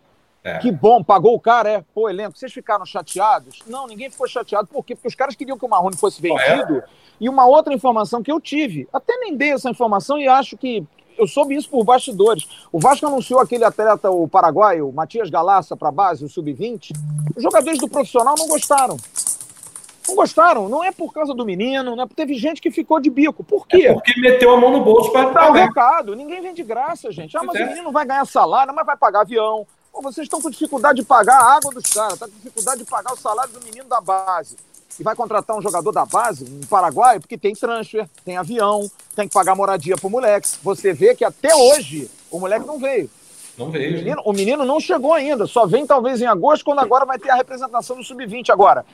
É. Que bom, pagou o cara, é. Pô, elenco, vocês ficaram chateados? Não, ninguém ficou chateado. Por quê? Porque os caras queriam que o Marrone fosse vendido. É. E uma outra informação que eu tive, até nem dei essa informação e acho que eu soube isso por bastidores. O Vasco anunciou aquele atleta, o paraguaio, Matias Galassa, para base, o sub-20. Os jogadores do profissional não gostaram. Não gostaram. Não é por causa do menino, não é... teve gente que ficou de bico. Por quê? É porque meteu a mão no bolso para dar o recado. Ninguém vem de graça, gente. Ah, mas é. o menino vai ganhar salário, mas vai pagar avião. Pô, vocês estão com dificuldade de pagar a água dos caras, tá com dificuldade de pagar o salário do menino da base. E vai contratar um jogador da base, um paraguaio, porque tem transfer, tem avião, tem que pagar moradia pro moleque. Você vê que até hoje o moleque não veio. Não veio. O menino, o menino não chegou ainda, só vem talvez em agosto, quando agora vai ter a representação do Sub-20. Agora,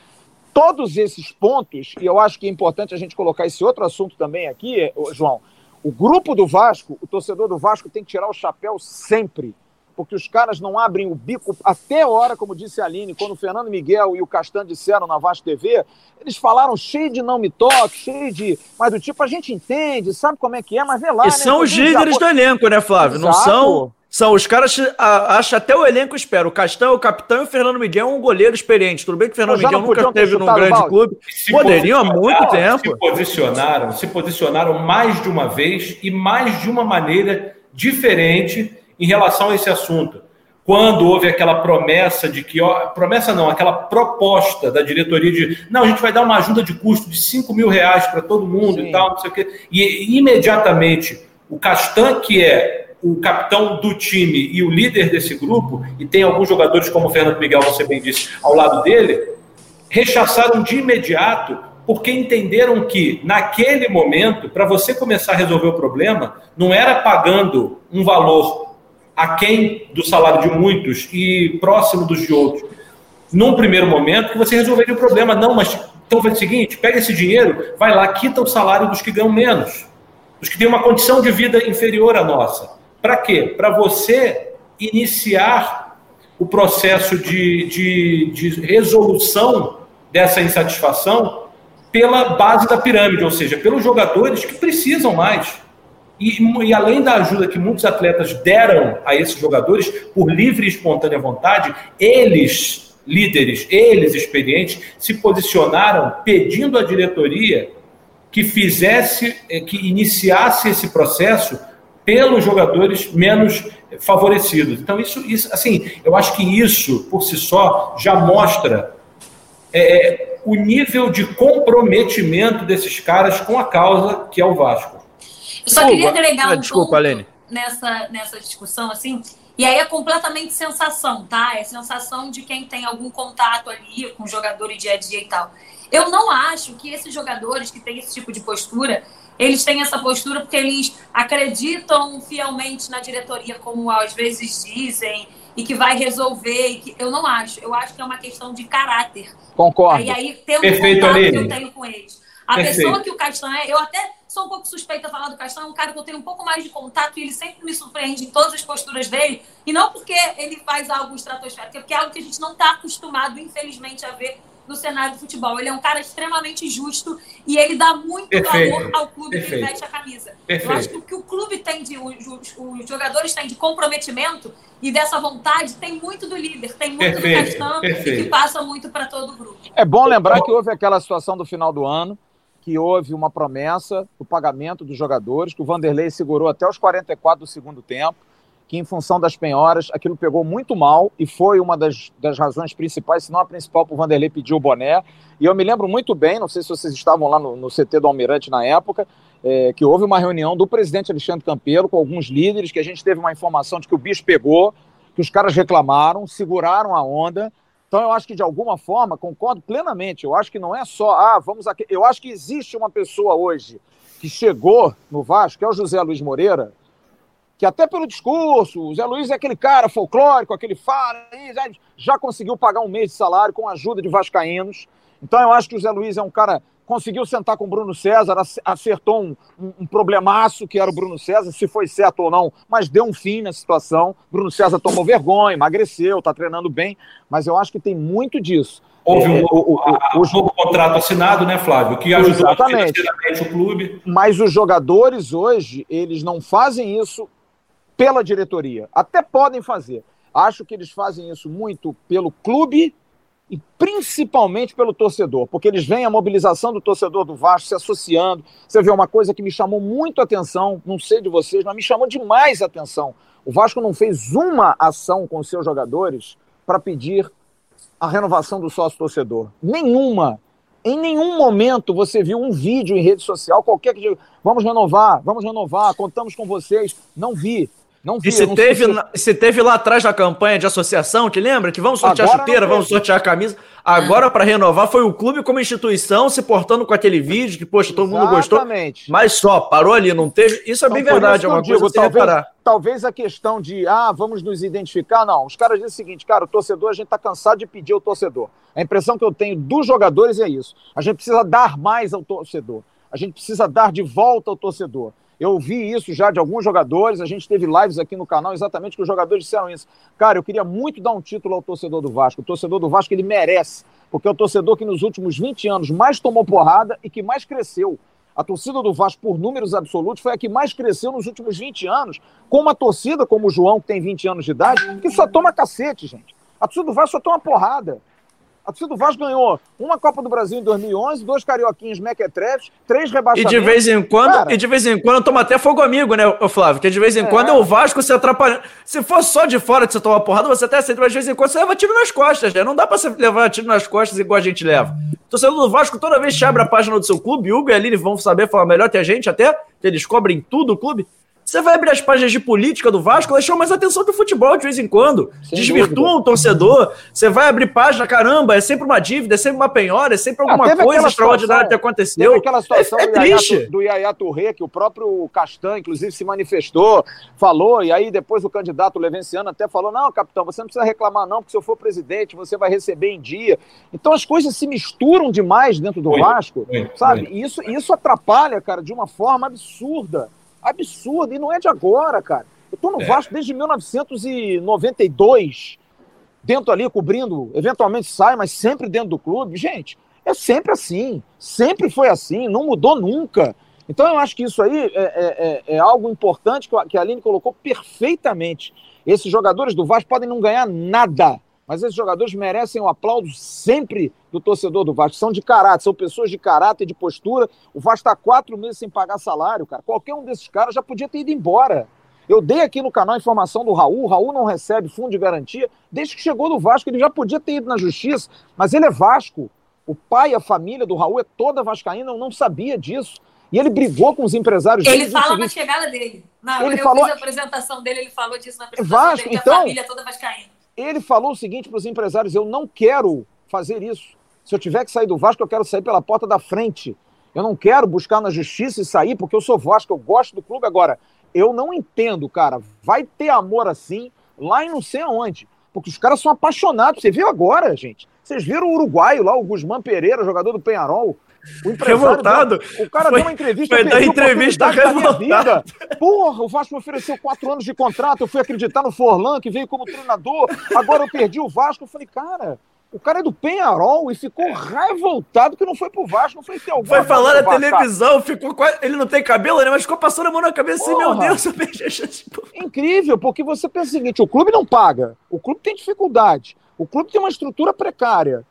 todos esses pontos, e eu acho que é importante a gente colocar esse outro assunto também aqui, João. O grupo do Vasco, o torcedor do Vasco tem que tirar o chapéu sempre, porque os caras não abrem o bico até a hora, como disse a Aline, quando o Fernando Miguel e o Castan disseram na Vasco TV, eles falaram cheio de não me toque, cheio de. Mas do tipo, a gente entende, sabe como é que é, mas vê lá. E né, são os líderes do elenco, né, Flávio? Exato. Não são são, os caras acham até o elenco espera. O Castão, o capitão e o Fernando Miguel é um goleiro experiente. Tudo bem que o Fernando Miguel nunca esteve num grande clube. Poderiam há muito tempo. Se posicionaram, se posicionaram mais de uma vez e mais de uma maneira diferente em relação a esse assunto. Quando houve aquela promessa de que, ó, promessa não, aquela proposta da diretoria de não, a gente vai dar uma ajuda de custo de 5 mil reais para todo mundo Sim. e tal, não sei o quê. E imediatamente o Castan, que é o capitão do time e o líder desse grupo, e tem alguns jogadores, como o Fernando Miguel, você bem disse, ao lado dele, rechaçaram de imediato, porque entenderam que, naquele momento, para você começar a resolver o problema, não era pagando um valor aquém do salário de muitos e próximo dos de outros, num primeiro momento, que você resolveria o problema. Não, mas então faz o seguinte: pega esse dinheiro, vai lá, quita o salário dos que ganham menos, dos que têm uma condição de vida inferior à nossa. Para quê? Para você iniciar o processo de, de, de resolução dessa insatisfação pela base da pirâmide, ou seja, pelos jogadores que precisam mais. E, e, além da ajuda que muitos atletas deram a esses jogadores por livre e espontânea vontade, eles, líderes, eles experientes, se posicionaram pedindo à diretoria que fizesse, eh, que iniciasse esse processo pelos jogadores menos favorecidos. Então, isso, isso assim, eu acho que isso, por si só, já mostra é, é, o nível de comprometimento desses caras com a causa que é o Vasco. Eu só queria agregar um Desculpa, ponto nessa, nessa discussão, assim, e aí é completamente sensação, tá? É sensação de quem tem algum contato ali com o jogador e dia a dia e tal. Eu não acho que esses jogadores que têm esse tipo de postura eles têm essa postura porque eles acreditam fielmente na diretoria, como às vezes dizem, e que vai resolver. E que... Eu não acho. Eu acho que é uma questão de caráter. Concordo. E aí, tem um Perfeito, contato que eu tenho com eles. A Perfeito. pessoa que o Castan é, eu até sou um pouco suspeita a falar do Castan, é um cara que eu tenho um pouco mais de contato e ele sempre me surpreende em todas as posturas dele. E não porque ele faz algo estratosférico, é porque é algo que a gente não está acostumado, infelizmente, a ver no cenário do futebol. Ele é um cara extremamente justo e ele dá muito Perfeito. valor ao clube Perfeito. que ele veste a camisa. Perfeito. Eu acho que o que o clube tem de, os, os, jogadores têm de comprometimento e dessa vontade tem muito do líder, tem muito do Castan e que passa muito para todo o grupo. É bom lembrar que houve aquela situação do final do ano, que houve uma promessa do pagamento dos jogadores, que o Vanderlei segurou até os 44 do segundo tempo que, em função das penhoras, aquilo pegou muito mal e foi uma das, das razões principais, se não a principal, para o Vanderlei pedir o boné. E eu me lembro muito bem, não sei se vocês estavam lá no, no CT do Almirante na época, é, que houve uma reunião do presidente Alexandre Campelo com alguns líderes, que a gente teve uma informação de que o bicho pegou, que os caras reclamaram, seguraram a onda. Então, eu acho que, de alguma forma, concordo plenamente. Eu acho que não é só, ah, vamos aqui. Eu acho que existe uma pessoa hoje que chegou no Vasco, que é o José Luiz Moreira, que até pelo discurso, o Zé Luiz é aquele cara folclórico, aquele fala, já, já conseguiu pagar um mês de salário com a ajuda de vascaínos. Então eu acho que o Zé Luiz é um cara conseguiu sentar com o Bruno César, acertou um, um, problemaço que era o Bruno César, se foi certo ou não, mas deu um fim na situação. Bruno César tomou vergonha, emagreceu, está treinando bem, mas eu acho que tem muito disso. Houve um, é, o, o, o, o, novo contrato assinado, né, Flávio? Que ajudou exatamente. o clube. Mas os jogadores hoje, eles não fazem isso pela diretoria. Até podem fazer. Acho que eles fazem isso muito pelo clube e principalmente pelo torcedor, porque eles veem a mobilização do torcedor do Vasco se associando. Você vê uma coisa que me chamou muito atenção, não sei de vocês, mas me chamou demais atenção. O Vasco não fez uma ação com seus jogadores para pedir a renovação do sócio torcedor. Nenhuma. Em nenhum momento você viu um vídeo em rede social qualquer que diga, vamos renovar, vamos renovar, contamos com vocês. Não vi. Não vi, e se teve, se... se teve lá atrás na campanha de associação, te lembra? Que vamos sortear Agora chuteira, vamos sortear a camisa. Agora, é. para renovar, foi o clube como instituição se portando com aquele vídeo que, poxa, todo Exatamente. mundo gostou. Mas só, parou ali, não teve. Isso é então, bem verdade, é uma coisa digo, talvez, reparar. Talvez a questão de, ah, vamos nos identificar, não. Os caras dizem o seguinte, cara, o torcedor, a gente está cansado de pedir ao torcedor. A impressão que eu tenho dos jogadores é isso. A gente precisa dar mais ao torcedor. A gente precisa dar de volta ao torcedor. Eu vi isso já de alguns jogadores, a gente teve lives aqui no canal exatamente que os jogadores disseram isso. Cara, eu queria muito dar um título ao torcedor do Vasco. O torcedor do Vasco ele merece, porque é o torcedor que nos últimos 20 anos mais tomou porrada e que mais cresceu. A torcida do Vasco, por números absolutos, foi a que mais cresceu nos últimos 20 anos, com uma torcida como o João, que tem 20 anos de idade, que só toma cacete, gente. A torcida do Vasco só toma porrada. A torcida do Vasco ganhou uma Copa do Brasil em 2011, dois carioquinhos mequetrefes, três rebaixamentos. E de vez em quando, Cara, e de vez em quando toma até fogo amigo, né, Flávio? Que de vez em é. quando é o Vasco se atrapalhando. Se for só de fora de você tomar porrada, você até aceita, mas de vez em quando você leva tiro nas costas, né? Não dá pra você levar tiro nas costas igual a gente leva. Torcedor do Vasco, toda vez que abre a página do seu clube, Hugo e Aline vão saber falar melhor que a gente até, que eles cobrem tudo o clube. Você vai abrir as páginas de política do Vasco, elas chamam mais atenção que o futebol de vez em quando. Sem Desvirtuam dúvida. o torcedor. Você vai abrir página, caramba, é sempre uma dívida, é sempre uma penhora, é sempre alguma ah, coisa extraordinária que aconteceu. aquela situação é, é do, triste. Yaya, do Yaya Touré, que o próprio Castan, inclusive, se manifestou, falou, e aí depois o candidato Levenciano até falou: não, capitão, você não precisa reclamar, não, porque se eu for presidente, você vai receber em dia. Então as coisas se misturam demais dentro do Vasco, sabe? E isso, isso atrapalha, cara, de uma forma absurda absurdo. E não é de agora, cara. Eu tô no é. Vasco desde 1992, dentro ali, cobrindo, eventualmente sai, mas sempre dentro do clube. Gente, é sempre assim. Sempre foi assim, não mudou nunca. Então eu acho que isso aí é, é, é, é algo importante que a Aline colocou perfeitamente. Esses jogadores do Vasco podem não ganhar nada mas esses jogadores merecem o um aplauso sempre do torcedor do Vasco. São de caráter, são pessoas de caráter, de postura. O Vasco está quatro meses sem pagar salário, cara. Qualquer um desses caras já podia ter ido embora. Eu dei aqui no canal a informação do Raul. O Raul não recebe fundo de garantia. Desde que chegou no Vasco, ele já podia ter ido na justiça, mas ele é Vasco. O pai, a família do Raul é toda vascaína, eu não sabia disso. E ele brigou com os empresários Ele fala na chegada dele. Na, ele eu falou... fiz a apresentação dele, ele falou disso na apresentação Vasco, dele, então, a família toda vascaína. Ele falou o seguinte para os empresários: eu não quero fazer isso. Se eu tiver que sair do Vasco, eu quero sair pela porta da frente. Eu não quero buscar na justiça e sair porque eu sou Vasco, eu gosto do clube. Agora, eu não entendo, cara. Vai ter amor assim lá em não sei aonde. Porque os caras são apaixonados. Você viu agora, gente? Vocês viram o uruguaio lá, o Guzmán Pereira, jogador do Penharol? O revoltado. Deu, o cara foi, deu uma entrevista. Foi dar entrevista revoltado. Porra, o Vasco me ofereceu quatro anos de contrato. Eu fui acreditar no Forlan, que veio como treinador. Agora eu perdi o Vasco. Eu falei, cara, o cara é do Penharol e ficou revoltado que não foi pro Vasco. Não foi ter alguma Foi falar na televisão, ficou ele não tem cabelo, né? Mas ficou passando a mão na cabeça assim, meu Deus, eu perdi a chance. Incrível, porque você pensa o seguinte: o clube não paga, o clube tem dificuldade, o clube tem uma estrutura precária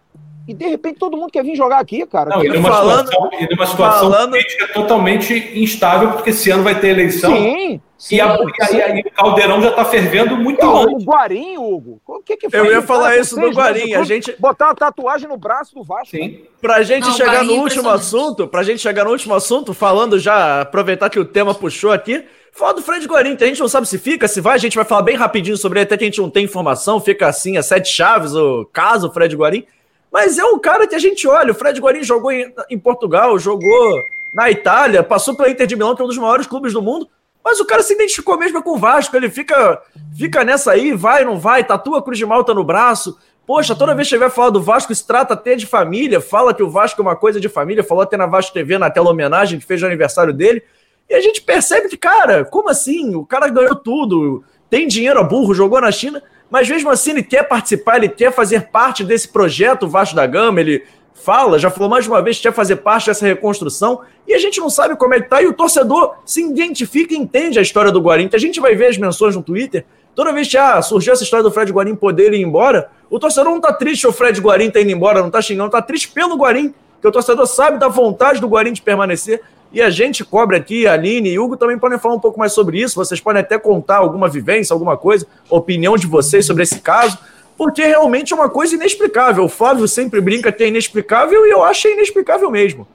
e de repente todo mundo quer vir jogar aqui, cara. Não, e numa falando, situação, e numa situação falando... política totalmente instável, porque esse ano vai ter eleição. Sim. Sim, e, a, sim. E, aí, o caldeirão já está fervendo muito Não, antes. O Guarim, Hugo. O que que foi? Eu ia falar isso do Guarim. A gente botar uma tatuagem no braço do Vasco. Sim. Pra gente Não, chegar no último assunto, pra gente chegar no último assunto, falando já, aproveitar que o tema puxou aqui, Fala do Fred Guarim, que a gente não sabe se fica, se vai, a gente vai falar bem rapidinho sobre ele, até que a gente não tem informação, fica assim, a sete chaves, o caso Fred Guarim. Mas é um cara que a gente olha. O Fred Guarim jogou em, em Portugal, jogou na Itália, passou pela Inter de Milão, que é um dos maiores clubes do mundo. Mas o cara se identificou mesmo com o Vasco, ele fica, fica nessa aí, vai, não vai, tatua a Cruz de Malta no braço. Poxa, toda vez que vai falar do Vasco, se trata até de família, fala que o Vasco é uma coisa de família, falou até na Vasco TV, naquela homenagem que fez no aniversário dele. E a gente percebe que, cara, como assim? O cara ganhou tudo, tem dinheiro a burro, jogou na China, mas mesmo assim ele quer participar, ele quer fazer parte desse projeto Vasco da Gama, ele fala, já falou mais uma vez que quer fazer parte dessa reconstrução, e a gente não sabe como é que tá, e o torcedor se identifica e entende a história do Guarim. a gente vai ver as menções no Twitter, toda vez que ah, surgiu essa história do Fred Guarim poder ir embora, o torcedor não tá triste o Fred Guarim tá indo embora, não tá xingando, tá triste pelo Guarim, que o torcedor sabe da vontade do Guarim de permanecer, e a gente cobra aqui, a Aline e Hugo também podem falar um pouco mais sobre isso, vocês podem até contar alguma vivência, alguma coisa, opinião de vocês sobre esse caso, porque realmente é uma coisa inexplicável. O Flávio sempre brinca que é inexplicável e eu acho inexplicável mesmo.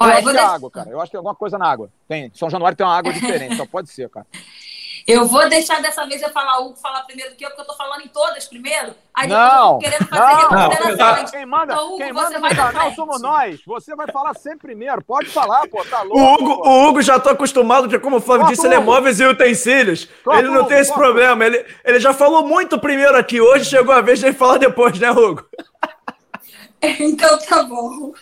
Eu acho que é água, cara. Eu acho que é alguma coisa na água. Tem. São Januário tem uma água diferente, só pode ser, cara. Eu vou deixar dessa vez eu falar o falar primeiro do que eu, porque eu tô falando em todas primeiro. Aí não, eu querendo fazer não, não. Quem manda, então, Hugo, quem manda no canal somos nós. Você vai falar sempre primeiro. Pode falar, pô, tá louco. O Hugo, o Hugo já tô acostumado, porque como o Flávio disse, ele é móveis e utensílios. ele não tem esse problema. Ele, ele já falou muito primeiro aqui. Hoje chegou a vez de ele falar depois, né, Hugo? então tá bom.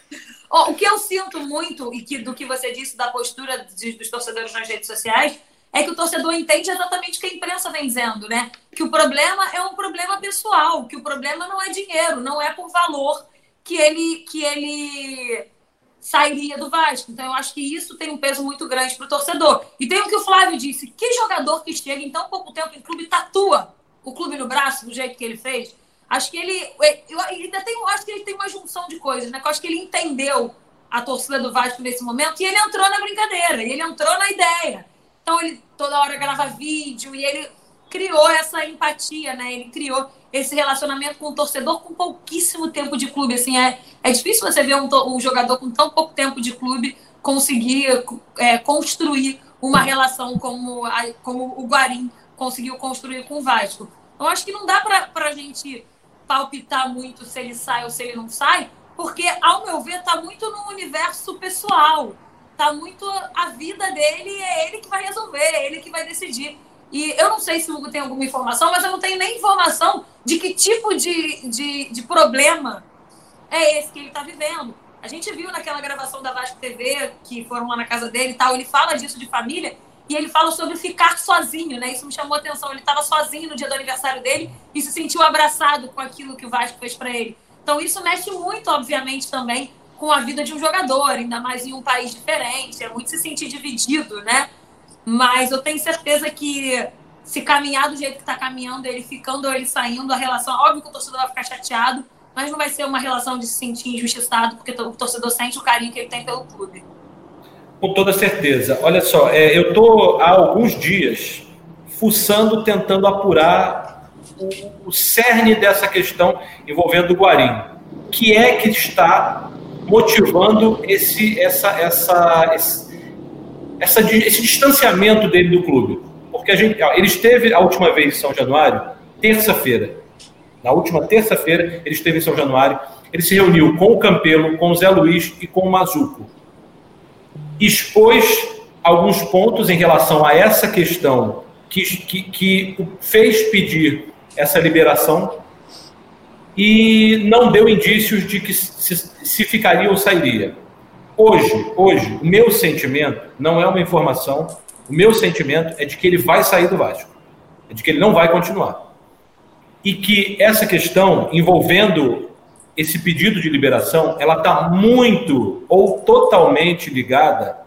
Oh, o que eu sinto muito e que, do que você disse da postura de, dos torcedores nas redes sociais é que o torcedor entende exatamente o que a imprensa vem dizendo, né? Que o problema é um problema pessoal, que o problema não é dinheiro, não é por valor que ele, que ele sairia do Vasco. Então, eu acho que isso tem um peso muito grande para o torcedor. E tem o que o Flávio disse: que jogador que chega em tão pouco tempo em clube tatua o clube no braço do jeito que ele fez? Acho que ele. Eu ainda tenho, acho que ele tem uma junção de coisas, né? Eu acho que ele entendeu a torcida do Vasco nesse momento e ele entrou na brincadeira, ele entrou na ideia. Então ele toda hora grava vídeo e ele criou essa empatia, né? Ele criou esse relacionamento com o torcedor com pouquíssimo tempo de clube. Assim, é, é difícil você ver um, um jogador com tão pouco tempo de clube conseguir é, construir uma relação como, a, como o Guarim conseguiu construir com o Vasco. Eu acho que não dá para a gente palpitar muito se ele sai ou se ele não sai, porque, ao meu ver, está muito no universo pessoal tá muito a vida dele, é ele que vai resolver, é ele que vai decidir. E eu não sei se o Hugo tem alguma informação, mas eu não tenho nem informação de que tipo de, de, de problema é esse que ele está vivendo. A gente viu naquela gravação da Vasco TV, que foram lá na casa dele e tal, ele fala disso de família, e ele fala sobre ficar sozinho, né? Isso me chamou a atenção. Ele estava sozinho no dia do aniversário dele e se sentiu abraçado com aquilo que o Vasco fez para ele. Então isso mexe muito, obviamente, também com a vida de um jogador, ainda mais em um país diferente, é muito se sentir dividido, né? Mas eu tenho certeza que se caminhar do jeito que está caminhando, ele ficando ou ele saindo, a relação, óbvio que o torcedor vai ficar chateado, mas não vai ser uma relação de se sentir injustiçado, porque o torcedor sente o carinho que ele tem pelo clube. Com toda certeza. Olha só, é, eu estou há alguns dias fuçando, tentando apurar o, o cerne dessa questão envolvendo o Guarim. Que é que está motivando esse, essa, essa, esse, essa, esse distanciamento dele do clube. Porque a gente, ele esteve a última vez em São Januário, terça-feira. Na última terça-feira, ele esteve em São Januário. Ele se reuniu com o Campelo, com o Zé Luiz e com o Mazuco. Expôs alguns pontos em relação a essa questão que, que, que fez pedir essa liberação e não deu indícios de que se, se ficaria ou sairia. Hoje, hoje, o meu sentimento não é uma informação, o meu sentimento é de que ele vai sair do Vasco, é de que ele não vai continuar. E que essa questão envolvendo esse pedido de liberação, ela está muito ou totalmente ligada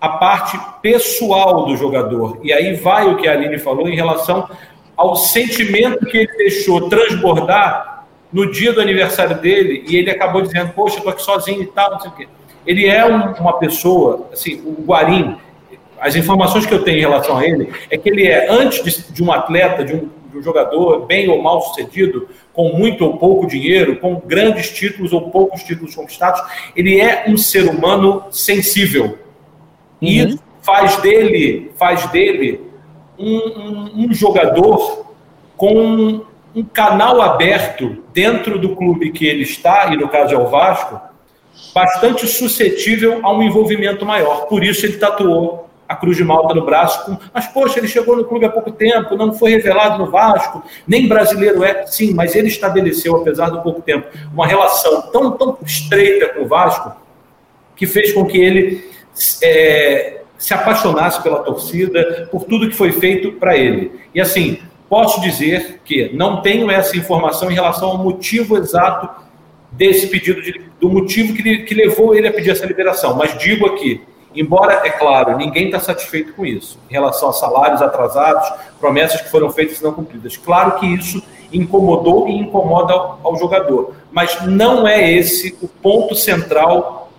à parte pessoal do jogador. E aí vai o que a Aline falou em relação ao sentimento que ele deixou transbordar no dia do aniversário dele e ele acabou dizendo, poxa, eu tô aqui sozinho e tal, não sei o quê. Ele é um, uma pessoa, assim, o Guarim, as informações que eu tenho em relação a ele é que ele é, antes de, de um atleta, de um, de um, jogador bem ou mal sucedido, com muito ou pouco dinheiro, com grandes títulos ou poucos títulos conquistados, ele é um ser humano sensível. E uhum. isso faz dele, faz dele um, um, um jogador com um canal aberto dentro do clube que ele está, e no caso é o Vasco, bastante suscetível a um envolvimento maior. Por isso ele tatuou a Cruz de Malta no braço, com, mas poxa, ele chegou no clube há pouco tempo, não foi revelado no Vasco, nem brasileiro é, sim, mas ele estabeleceu, apesar do pouco tempo, uma relação tão, tão estreita com o Vasco, que fez com que ele é, se apaixonasse pela torcida, por tudo que foi feito para ele. E assim, posso dizer que não tenho essa informação em relação ao motivo exato desse pedido, de, do motivo que, que levou ele a pedir essa liberação, mas digo aqui, Embora, é claro, ninguém está satisfeito com isso, em relação a salários atrasados, promessas que foram feitas e não cumpridas. Claro que isso incomodou e incomoda ao, ao jogador, mas não é esse o ponto central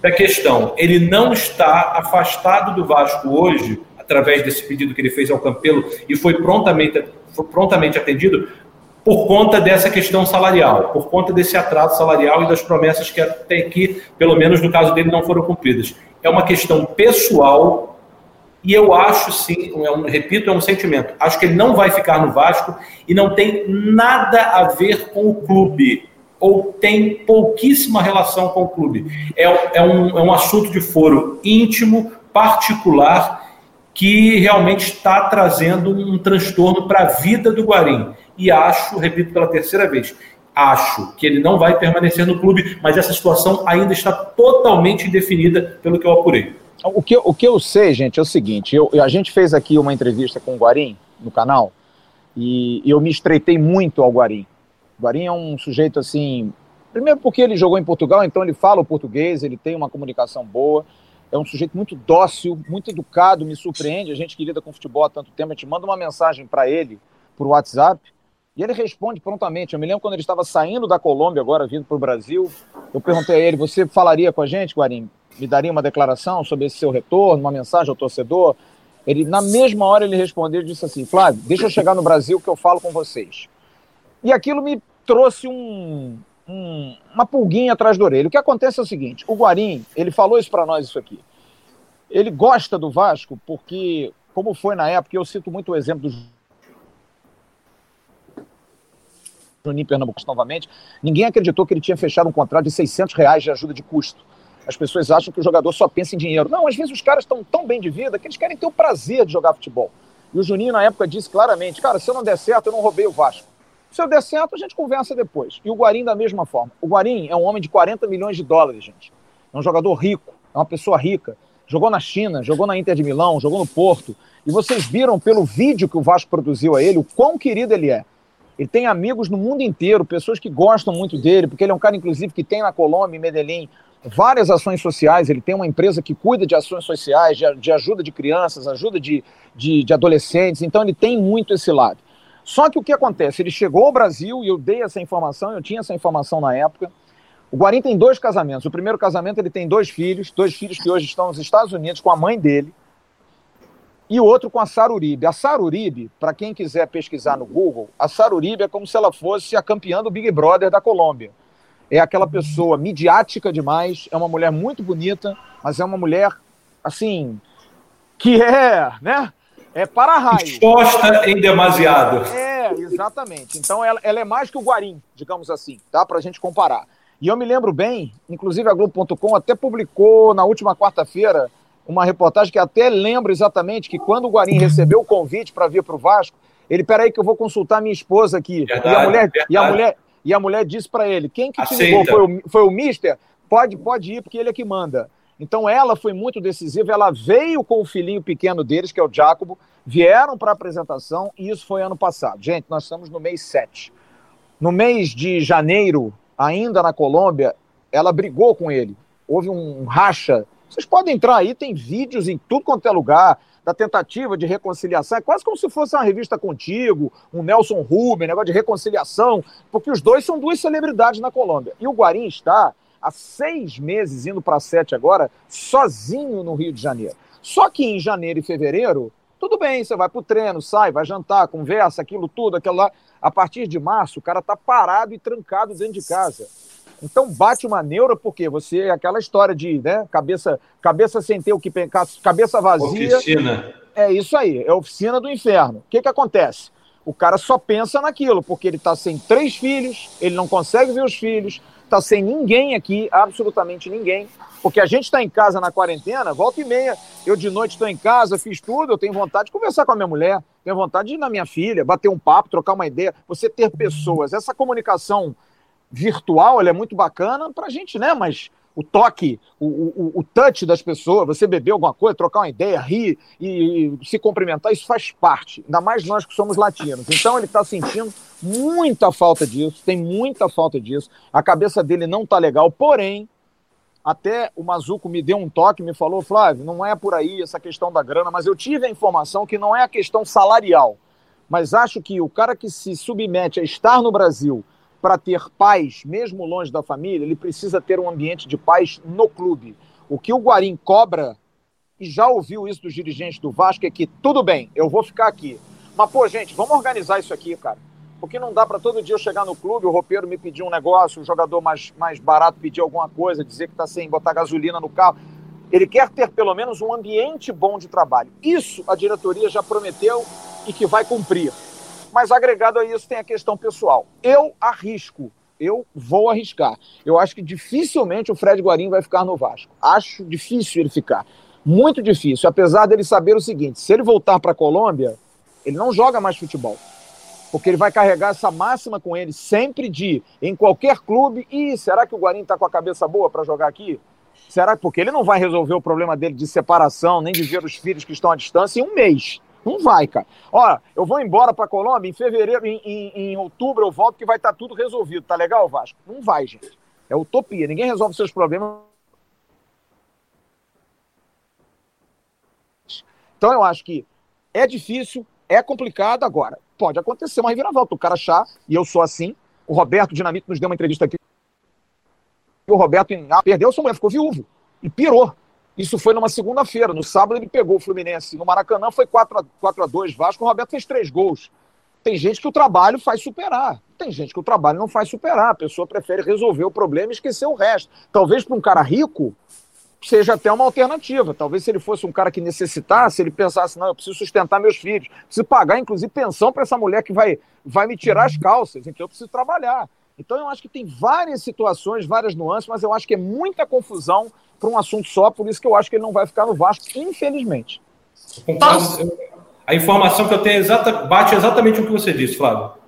da questão. Ele não está afastado do Vasco hoje, através desse pedido que ele fez ao Campelo e foi prontamente, foi prontamente atendido, por conta dessa questão salarial, por conta desse atraso salarial e das promessas que até aqui, pelo menos no caso dele, não foram cumpridas é uma questão pessoal e eu acho sim, é um, repito, é um sentimento. Acho que ele não vai ficar no Vasco e não tem nada a ver com o clube, ou tem pouquíssima relação com o clube. É, é, um, é um assunto de foro íntimo, particular, que realmente está trazendo um transtorno para a vida do Guarim. E acho, repito pela terceira vez, acho que ele não vai permanecer no clube, mas essa situação ainda está totalmente indefinida pelo que eu apurei. O que, o que eu sei, gente, é o seguinte: eu, a gente fez aqui uma entrevista com o Guarim no canal e, eu me estreitei muito ao Guarim. O Guarim é um sujeito assim. Primeiro, porque ele jogou em Portugal, então ele fala o português, ele tem uma comunicação boa. É um sujeito muito dócil, muito educado, me surpreende. A gente que lida com futebol há tanto tempo, a gente manda uma mensagem para ele por WhatsApp e ele responde prontamente. Eu me lembro quando ele estava saindo da Colômbia, agora vindo para o Brasil. Eu perguntei a ele: você falaria com a gente, Guarim? Me daria uma declaração sobre esse seu retorno, uma mensagem ao torcedor? Ele, na mesma hora, ele respondeu e disse assim: Flávio, deixa eu chegar no Brasil que eu falo com vocês. E aquilo me trouxe um, um, uma pulguinha atrás da orelha. O que acontece é o seguinte: o Guarim, ele falou isso para nós, isso aqui. Ele gosta do Vasco porque, como foi na época, eu cito muito o exemplo do Juninho Pernambuco novamente, ninguém acreditou que ele tinha fechado um contrato de 600 reais de ajuda de custo. As pessoas acham que o jogador só pensa em dinheiro. Não, às vezes os caras estão tão bem de vida que eles querem ter o prazer de jogar futebol. E o Juninho, na época, disse claramente: cara, se eu não der certo, eu não roubei o Vasco. Se eu der certo, a gente conversa depois. E o Guarim, da mesma forma. O Guarim é um homem de 40 milhões de dólares, gente. É um jogador rico, é uma pessoa rica. Jogou na China, jogou na Inter de Milão, jogou no Porto. E vocês viram pelo vídeo que o Vasco produziu a ele o quão querido ele é. Ele tem amigos no mundo inteiro, pessoas que gostam muito dele, porque ele é um cara, inclusive, que tem na Colômbia, em Medellín, várias ações sociais. Ele tem uma empresa que cuida de ações sociais, de, de ajuda de crianças, ajuda de, de, de, adolescentes. Então, ele tem muito esse lado. Só que o que acontece? Ele chegou ao Brasil e eu dei essa informação, eu tinha essa informação na época. O Guarim tem dois casamentos. O primeiro casamento, ele tem dois filhos, dois filhos que hoje estão nos Estados Unidos com a mãe dele e outro com a Saruribe. A Saruribe, para quem quiser pesquisar no Google, a Saruribe é como se ela fosse a campeã do Big Brother da Colômbia. É aquela pessoa midiática demais, é uma mulher muito bonita, mas é uma mulher, assim, que é, né? É para raio. Exposta em demasiado. É, exatamente. Então ela, ela é mais que o Guarim, digamos assim, tá? Para a gente comparar. E eu me lembro bem, inclusive a Globo.com até publicou na última quarta-feira uma reportagem que até lembro exatamente que quando o Guarim recebeu o convite para vir para o Vasco, ele, peraí que eu vou consultar minha esposa aqui. Verdade, e, a mulher, e, a mulher, e a mulher disse para ele, quem que te ligou? Foi o, foi o mister? Pode, pode ir, porque ele é que manda. Então ela foi muito decisiva, ela veio com o filhinho pequeno deles, que é o Jacobo, vieram para a apresentação e isso foi ano passado. Gente, nós estamos no mês 7. No mês de janeiro, ainda na Colômbia, ela brigou com ele. Houve um racha vocês podem entrar aí, tem vídeos em tudo quanto é lugar da tentativa de reconciliação. É quase como se fosse uma revista contigo, um Nelson Rubens, negócio de reconciliação, porque os dois são duas celebridades na Colômbia. E o Guarim está há seis meses, indo para sete agora, sozinho no Rio de Janeiro. Só que em janeiro e fevereiro, tudo bem, você vai para o treino, sai, vai jantar, conversa, aquilo tudo, aquilo lá. A partir de março, o cara está parado e trancado dentro de casa. Então bate uma neura porque você aquela história de, né, cabeça, cabeça sem ter o que pensar, cabeça vazia. Oficina. É isso aí, é oficina do inferno. O que que acontece? O cara só pensa naquilo, porque ele está sem três filhos, ele não consegue ver os filhos, está sem ninguém aqui, absolutamente ninguém. Porque a gente está em casa na quarentena, volta e meia, eu de noite estou em casa, fiz tudo, eu tenho vontade de conversar com a minha mulher, tenho vontade de ir na minha filha, bater um papo, trocar uma ideia, você ter pessoas. Essa comunicação virtual, ela é muito bacana para a gente, né? Mas o toque, o, o, o, touch das pessoas, você beber alguma coisa, trocar uma ideia, rir e, e se cumprimentar, isso faz parte, ainda mais nós que somos latinos. Então ele está sentindo muita falta disso, tem muita falta disso. A cabeça dele não está legal, porém, até o Mazuco me deu um toque, me falou, Flávio, não é por aí essa questão da grana, mas eu tive a informação que não é a questão salarial. Mas acho que o cara que se submete a estar no Brasil para ter paz, mesmo longe da família, ele precisa ter um ambiente de paz no clube. O que o Guarim cobra, e já ouviu isso dos dirigentes do Vasco, é que tudo bem, eu vou ficar aqui. Mas, pô, gente, vamos organizar isso aqui, cara. Porque não dá para todo dia eu chegar no clube, o roupeiro me pedir um negócio, o jogador mais, mais barato pedir alguma coisa, dizer que está sem botar gasolina no carro. Ele quer ter pelo menos um ambiente bom de trabalho. Isso a diretoria já prometeu e que vai cumprir. Mas agregado a isso tem a questão pessoal. Eu arrisco, eu vou arriscar. Eu acho que dificilmente o Fred Guarim vai ficar no Vasco. Acho difícil ele ficar. Muito difícil, apesar dele saber o seguinte: se ele voltar para a Colômbia, ele não joga mais futebol. Porque ele vai carregar essa máxima com ele sempre de, em qualquer clube, e será que o Guarim está com a cabeça boa para jogar aqui? Será porque ele não vai resolver o problema dele de separação, nem de ver os filhos que estão à distância em um mês. Não vai, cara. Ó, eu vou embora para Colômbia em fevereiro, em, em, em, outubro eu volto que vai estar tá tudo resolvido. Tá legal, Vasco? Não vai, gente. É utopia. Ninguém resolve seus problemas. Então eu acho que é difícil, é complicado agora. Pode acontecer uma reviravolta. O cara achar, e eu sou assim. O Roberto Dinamite nos deu uma entrevista aqui. O Roberto perdeu sua mulher, ficou viúvo. E pirou. Isso foi numa segunda-feira. No sábado ele pegou o Fluminense. No Maracanã foi 4 a, 4 a 2 Vasco. O Roberto fez três gols. Tem gente que o trabalho faz superar. Tem gente que o trabalho não faz superar. A pessoa prefere resolver o problema e esquecer o resto. Talvez para um cara rico seja até uma alternativa. Talvez se ele fosse um cara que necessitasse, ele pensasse, não, eu preciso sustentar meus filhos, preciso pagar, inclusive, pensão para essa mulher que vai, vai me tirar as calças, então eu preciso trabalhar. Então eu acho que tem várias situações, várias nuances, mas eu acho que é muita confusão para um assunto só, por isso que eu acho que ele não vai ficar no Vasco, infelizmente. A informação que eu tenho é exata, bate exatamente o que você disse, Flávio.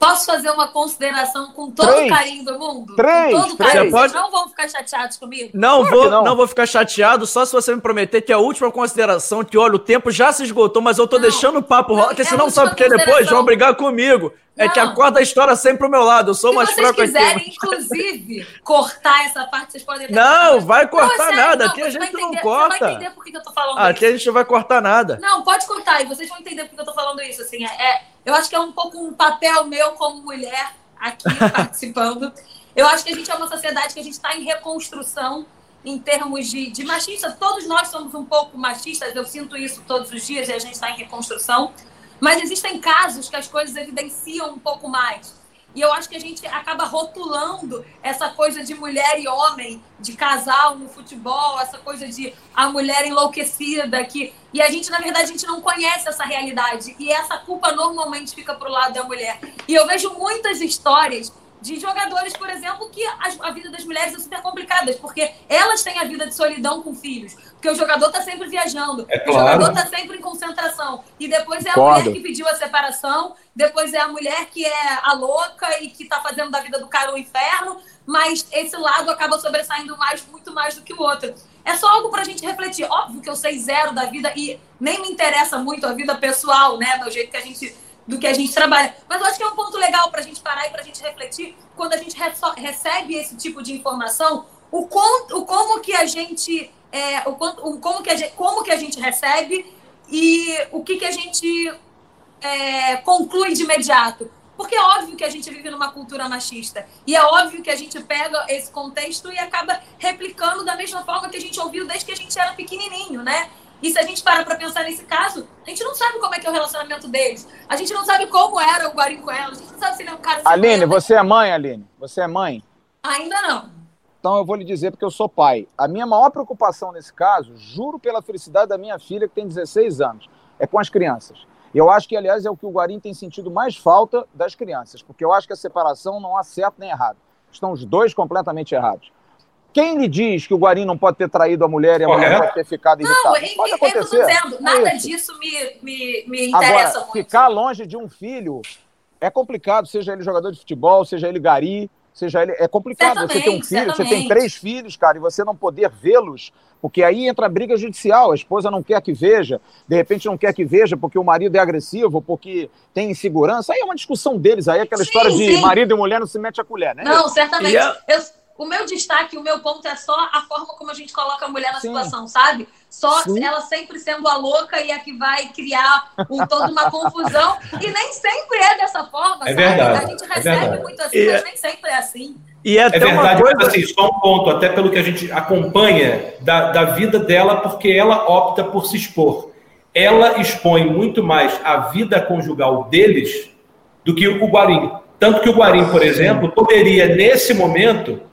Posso fazer uma consideração com todo três, o carinho do mundo? Três, com todo três. carinho. Pode... Não vão ficar chateados comigo? Não claro vou, não. não. vou ficar chateado, só se você me prometer que a última consideração, que olha, o tempo já se esgotou, mas eu tô não, deixando o papo rolar, porque senão sabe porque depois vão brigar comigo. É que a corda história sempre pro meu lado. Eu sou Se mais fraco aqui. Se vocês quiserem, inclusive, cortar essa parte, vocês podem. Não, vai cortar não, nada. Não, aqui a gente não corta. Você vai entender por que eu tô falando aqui isso. Aqui a gente não vai cortar nada. Não, pode cortar e vocês vão entender por que eu tô falando isso. Assim, é, é eu acho que é um pouco um papel meu como mulher aqui participando. Eu acho que a gente é uma sociedade que a gente está em reconstrução em termos de, de machista. Todos nós somos um pouco machistas. Eu sinto isso todos os dias e a gente está em reconstrução. Mas existem casos que as coisas evidenciam um pouco mais. E eu acho que a gente acaba rotulando essa coisa de mulher e homem, de casal no futebol, essa coisa de a mulher enlouquecida que e a gente na verdade a gente não conhece essa realidade e essa culpa normalmente fica pro lado da mulher. E eu vejo muitas histórias de jogadores, por exemplo, que a, a, vida das mulheres é super complicada, porque elas têm a vida de solidão com filhos. Porque o jogador está sempre viajando, é claro. o jogador está sempre em concentração. E depois é a mulher que pediu a separação, depois é a mulher que é a louca e que está fazendo da vida do cara o um inferno, mas esse lado acaba sobressaindo mais, muito mais do que o outro. É só algo para a gente refletir. Óbvio que eu sei zero da vida e nem me interessa muito a vida pessoal, né? Do jeito que a gente do que a gente trabalha. Mas eu acho que é um ponto legal para a gente parar e para a gente refletir quando a gente recebe esse tipo de informação, o, o como que a gente, é, o, o, como, que a gente, como que a gente recebe e o que, que a gente é, conclui de imediato. Porque é óbvio que a gente vive numa cultura machista. E é óbvio que a gente pega esse contexto e acaba replicando da mesma forma que a gente ouviu desde que a gente era pequenininho, né? E se a gente para para pensar nesse caso, a gente não sabe como é que é o relacionamento deles. A gente não sabe como era o Guarim com ela. A gente não sabe se ele é um cara... Aline, você é mãe, Aline? Você é mãe? Ainda não. Então eu vou lhe dizer porque eu sou pai. A minha maior preocupação nesse caso, juro pela felicidade da minha filha, que tem 16 anos, é com as crianças. E eu acho que, aliás, é o que o Guarim tem sentido mais falta das crianças, porque eu acho que a separação não há certo nem errado. Estão os dois completamente errados. Quem lhe diz que o Guarim não pode ter traído a mulher e a mulher pode ter ficado irritada? Não, pode acontecer. Eu dizendo, é nada é disso me, me, me interessa Agora, muito. Ficar longe de um filho é complicado, seja ele jogador de futebol, seja ele gari, seja ele. É complicado. Certamente, você tem um filho, certamente. você tem três filhos, cara, e você não poder vê-los, porque aí entra a briga judicial. A esposa não quer que veja, de repente não quer que veja porque o marido é agressivo, porque tem insegurança. Aí é uma discussão deles, aí é aquela sim, história de sim. marido e mulher não se mete a colher, né? Não, certamente. Eu, o meu destaque, o meu ponto é só a forma como a gente coloca a mulher na Sim. situação, sabe? Só Sim. ela sempre sendo a louca e a que vai criar um, toda uma confusão. E nem sempre é dessa forma, é sabe? Verdade, a gente é recebe é muito assim, e mas nem sempre é assim. E é, é verdade, coisa... assim, só um ponto, até pelo que a gente acompanha da, da vida dela, porque ela opta por se expor. Ela expõe muito mais a vida conjugal deles do que o Guarim. Tanto que o Guarim, por exemplo, poderia, nesse momento,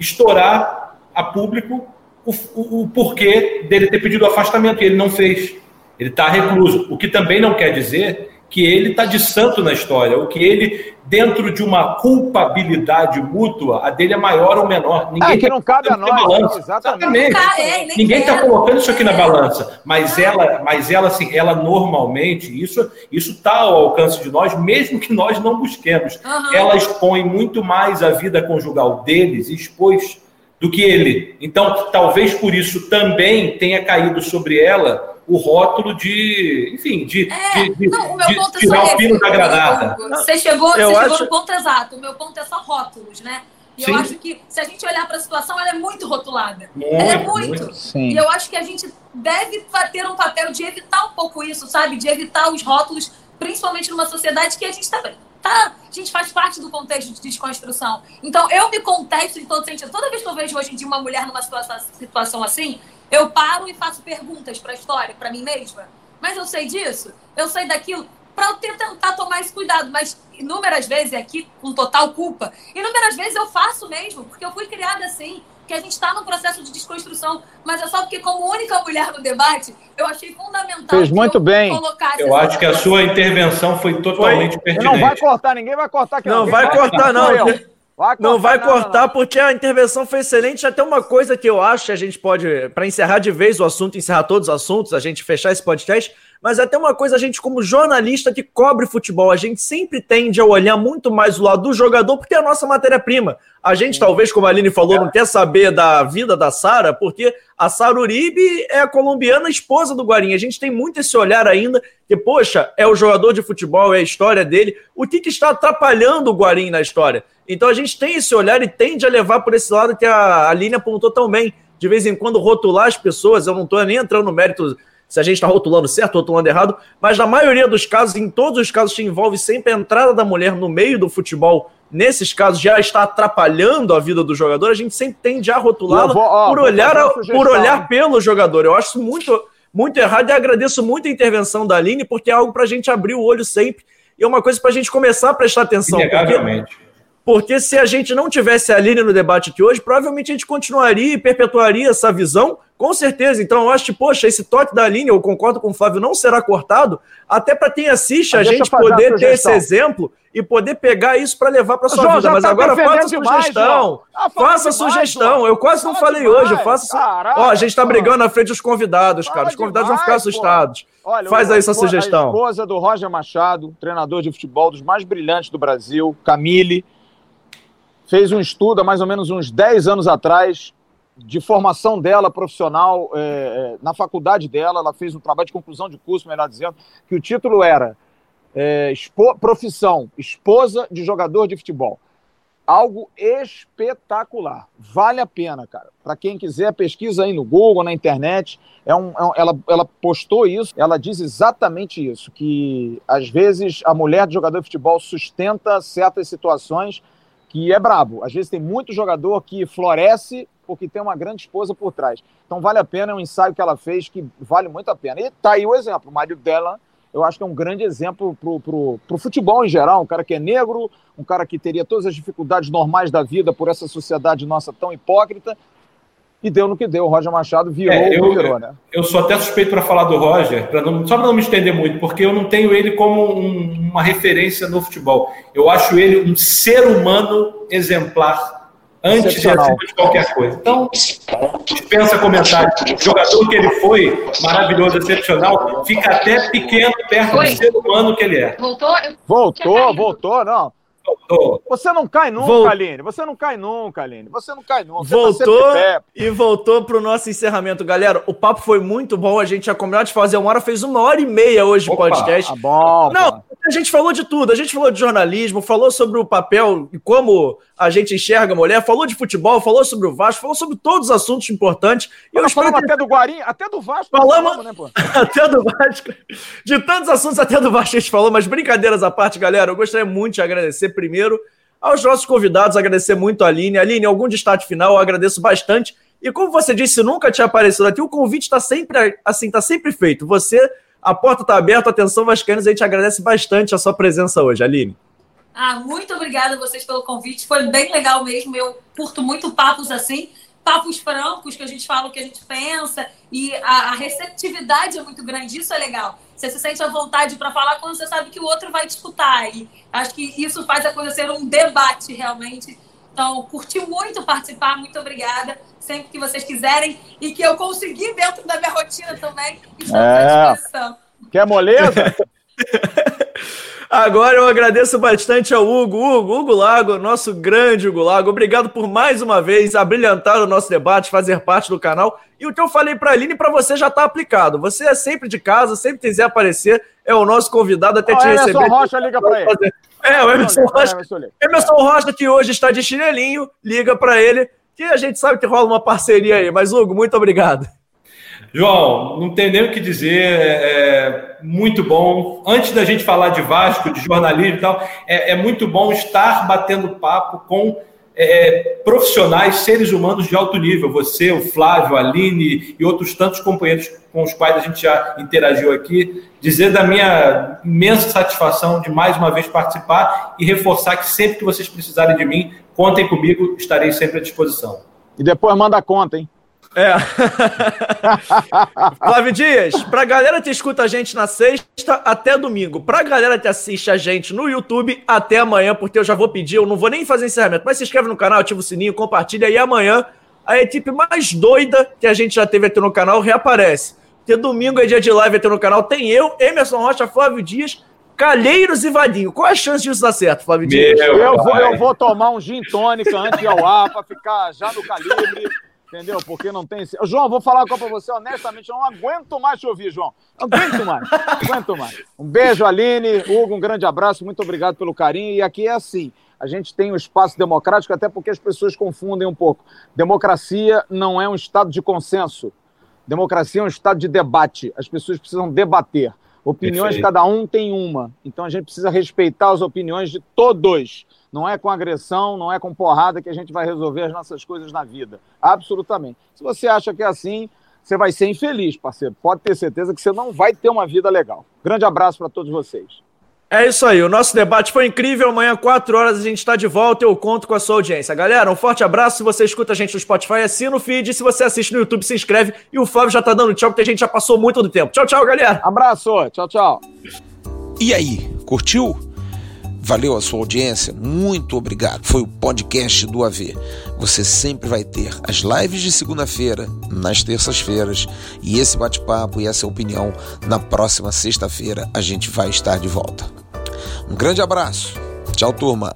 estourar a público o, o, o porquê dele ter pedido afastamento, e ele não fez. Ele está recluso. O que também não quer dizer que ele está de santo na história, o que ele, dentro de uma culpabilidade mútua, a dele é maior ou menor. Ninguém é, que tá não cabe a nós. Balança. Exatamente. exatamente. Ninguém está colocando isso aqui na balança. Mas ela, mas ela, assim, ela normalmente, isso está ao alcance de nós, mesmo que nós não busquemos. Uhum. Ela expõe muito mais a vida conjugal deles, expôs do que ele. Então, talvez por isso também tenha caído sobre ela o rótulo de, enfim, de, é, de, de, não, o meu de ponto é tirar o pino da granada. Você chegou, você acho... chegou no ponto exato. O meu ponto é só rótulos, né? E Sim. eu acho que, se a gente olhar para a situação, ela é muito rotulada. Muito, ela é muito. muito. E eu acho que a gente deve ter um papel de evitar um pouco isso, sabe? De evitar os rótulos, principalmente numa sociedade que a gente está tá, a gente faz parte do contexto de desconstrução. Então, eu me contesto em todo sentido. Toda vez que eu vejo hoje em dia uma mulher numa situação, situação assim, eu paro e faço perguntas para a história, para mim mesma. Mas eu sei disso, eu sei daquilo, para eu tentar tomar esse cuidado. Mas inúmeras vezes, aqui com total culpa, inúmeras vezes eu faço mesmo, porque eu fui criada assim, que a gente está no processo de desconstrução. Mas é só porque, como única mulher no debate, eu achei fundamental. Fez muito eu bem. Eu acho que a sua intervenção foi totalmente foi. pertinente. Não vai cortar, ninguém vai cortar. Não, não vai cortar, não. Vai não vai cortar não. porque a intervenção foi excelente. Até uma coisa que eu acho que a gente pode, para encerrar de vez o assunto, encerrar todos os assuntos, a gente fechar esse podcast, mas até uma coisa, a gente, como jornalista que cobre futebol, a gente sempre tende a olhar muito mais o lado do jogador, porque é a nossa matéria-prima. A gente, Sim. talvez, como a Aline falou, não quer saber da vida da Sara, porque a Sara Uribe é a colombiana esposa do Guarim. A gente tem muito esse olhar ainda, que, poxa, é o jogador de futebol, é a história dele. O que, que está atrapalhando o Guarim na história? Então a gente tem esse olhar e tende a levar por esse lado que a Aline apontou tão bem. De vez em quando rotular as pessoas, eu não estou nem entrando no mérito se a gente está rotulando certo, rotulando errado, mas na maioria dos casos, em todos os casos, que envolve sempre a entrada da mulher no meio do futebol. Nesses casos já está atrapalhando a vida do jogador, a gente sempre tende a rotulá-la por olhar, por olhar pelo jogador. Eu acho isso muito, muito errado e agradeço muito a intervenção da Aline, porque é algo para a gente abrir o olho sempre e é uma coisa para a gente começar a prestar atenção. Inegavelmente. Porque porque se a gente não tivesse a Aline no debate aqui hoje, provavelmente a gente continuaria e perpetuaria essa visão, com certeza. Então eu acho que, poxa, esse toque da Aline, eu concordo com o Flávio, não será cortado, até para quem assiste a gente poder ter esse exemplo e poder pegar isso para levar para sua vida. Mas tá agora faça sugestão. Ah, faça sugestão. eu quase não falei demais. hoje. Faça Caraca, Ó, a gente está brigando na frente dos convidados, cara. Os convidados demais, vão ficar assustados. Olha, Faz aí sua sugestão. A esposa do Roger Machado, treinador de futebol dos mais brilhantes do Brasil, Camille fez um estudo há mais ou menos uns 10 anos atrás de formação dela profissional é, é, na faculdade dela. Ela fez um trabalho de conclusão de curso, melhor dizendo, que o título era é, expo, Profissão Esposa de Jogador de Futebol. Algo espetacular. Vale a pena, cara. Para quem quiser, pesquisa aí no Google, na internet. É um, é um, ela, ela postou isso, ela diz exatamente isso: que às vezes a mulher de jogador de futebol sustenta certas situações que é brabo. Às vezes tem muito jogador que floresce porque tem uma grande esposa por trás. Então vale a pena, é um ensaio que ela fez que vale muito a pena. E tá aí o exemplo, o marido dela, eu acho que é um grande exemplo pro, pro, pro futebol em geral, um cara que é negro, um cara que teria todas as dificuldades normais da vida por essa sociedade nossa tão hipócrita, e deu no que deu. O Roger Machado virou é, eu, virou, né? Eu sou até suspeito para falar do Roger, pra não, só para não me estender muito, porque eu não tenho ele como um, uma referência no futebol. Eu acho ele um ser humano exemplar antes e acima de qualquer coisa. Então, dispensa comentário. O jogador que ele foi, maravilhoso, excepcional, fica até pequeno perto do ser humano que ele é. Voltou? Voltou, voltou, não. Voltou. Você não cai nunca, Vol... Aline. Você não cai nunca, Aline. Você não cai nunca. Tá voltou tá e voltou pro nosso encerramento. Galera, o papo foi muito bom. A gente já combinou de fazer uma hora, fez uma hora e meia hoje o podcast. Tá bom. Não, a gente falou de tudo. A gente falou de jornalismo, falou sobre o papel e como a gente enxerga a mulher, falou de futebol, falou sobre o Vasco, falou sobre todos os assuntos importantes. E eu falamos até do Guarim, até do Vasco. Falamos, falamos né, pô? até do Vasco. De tantos assuntos, até do Vasco a gente falou, mas brincadeiras à parte, galera, eu gostaria muito de agradecer primeiro aos nossos convidados, agradecer muito a Aline. Aline, algum destaque final, eu agradeço bastante. E como você disse, nunca tinha aparecido aqui, o convite está sempre assim, está sempre feito. Você a porta está aberta, atenção Vascaínos, a gente agradece bastante a sua presença hoje, Aline. Ah, muito obrigada a vocês pelo convite, foi bem legal mesmo, eu curto muito papos assim, papos francos, que a gente fala o que a gente pensa, e a, a receptividade é muito grande, isso é legal. Você se sente à vontade para falar quando você sabe que o outro vai te escutar, e acho que isso faz a coisa ser um debate realmente. Então, curti muito participar, muito obrigada sempre que vocês quiserem e que eu consegui dentro da minha rotina também. Estamos é. à disposição. Quer moleza? Agora eu agradeço bastante ao Hugo, Hugo, Hugo Lago, nosso grande Hugo Lago. Obrigado por mais uma vez abrilhantar o nosso debate, fazer parte do canal. E o que eu falei para a Aline, para você já está aplicado. Você é sempre de casa, sempre quiser aparecer, é o nosso convidado até oh, te Emerson receber. Rocha liga para ele. É, o Emerson Rocha. Emerson Rocha, que hoje está de chinelinho, liga para ele que a gente sabe que rola uma parceria aí. Mas, Hugo, muito obrigado. João, não tem nem o que dizer, é muito bom. Antes da gente falar de Vasco, de jornalismo e tal, é, é muito bom estar batendo papo com é, profissionais, seres humanos de alto nível. Você, o Flávio, a Aline e outros tantos companheiros com os quais a gente já interagiu aqui. Dizer da minha imensa satisfação de mais uma vez participar e reforçar que sempre que vocês precisarem de mim, contem comigo, estarei sempre à disposição. E depois manda a conta, hein? É. Flávio Dias, pra galera que escuta a gente na sexta até domingo, pra galera que assiste a gente no YouTube até amanhã, porque eu já vou pedir, eu não vou nem fazer encerramento, mas se inscreve no canal, ativa o sininho, compartilha e amanhã a equipe mais doida que a gente já teve aqui no canal reaparece. Porque domingo é dia de live aqui no canal, tem eu, Emerson Rocha, Flávio Dias, Calheiros e Vadinho. Qual é a chance disso dar certo, Flávio Dias? Eu vou, eu vou tomar um gin tônica antes de ao ar pra ficar já no calibre. Entendeu? Porque não tem. João, vou falar com você honestamente, eu não aguento mais te ouvir, João. Não aguento mais. Aguento mais. Um beijo, Aline. Hugo, um grande abraço. Muito obrigado pelo carinho. E aqui é assim: a gente tem um espaço democrático, até porque as pessoas confundem um pouco. Democracia não é um estado de consenso. Democracia é um estado de debate. As pessoas precisam debater. Opiniões, cada um tem uma. Então a gente precisa respeitar as opiniões de todos. Não é com agressão, não é com porrada que a gente vai resolver as nossas coisas na vida. Absolutamente. Se você acha que é assim, você vai ser infeliz, parceiro. Pode ter certeza que você não vai ter uma vida legal. Grande abraço para todos vocês. É isso aí, o nosso debate foi incrível. Amanhã, 4 horas, a gente está de volta e eu conto com a sua audiência. Galera, um forte abraço. Se você escuta a gente no Spotify, assina o feed. Se você assiste no YouTube, se inscreve. E o Flávio já tá dando tchau, porque a gente já passou muito do tempo. Tchau, tchau, galera. Abraço, tchau, tchau. E aí, curtiu? Valeu a sua audiência? Muito obrigado. Foi o podcast do AV. Você sempre vai ter as lives de segunda-feira, nas terças-feiras, e esse bate-papo e essa opinião na próxima sexta-feira a gente vai estar de volta. Um grande abraço. Tchau, turma.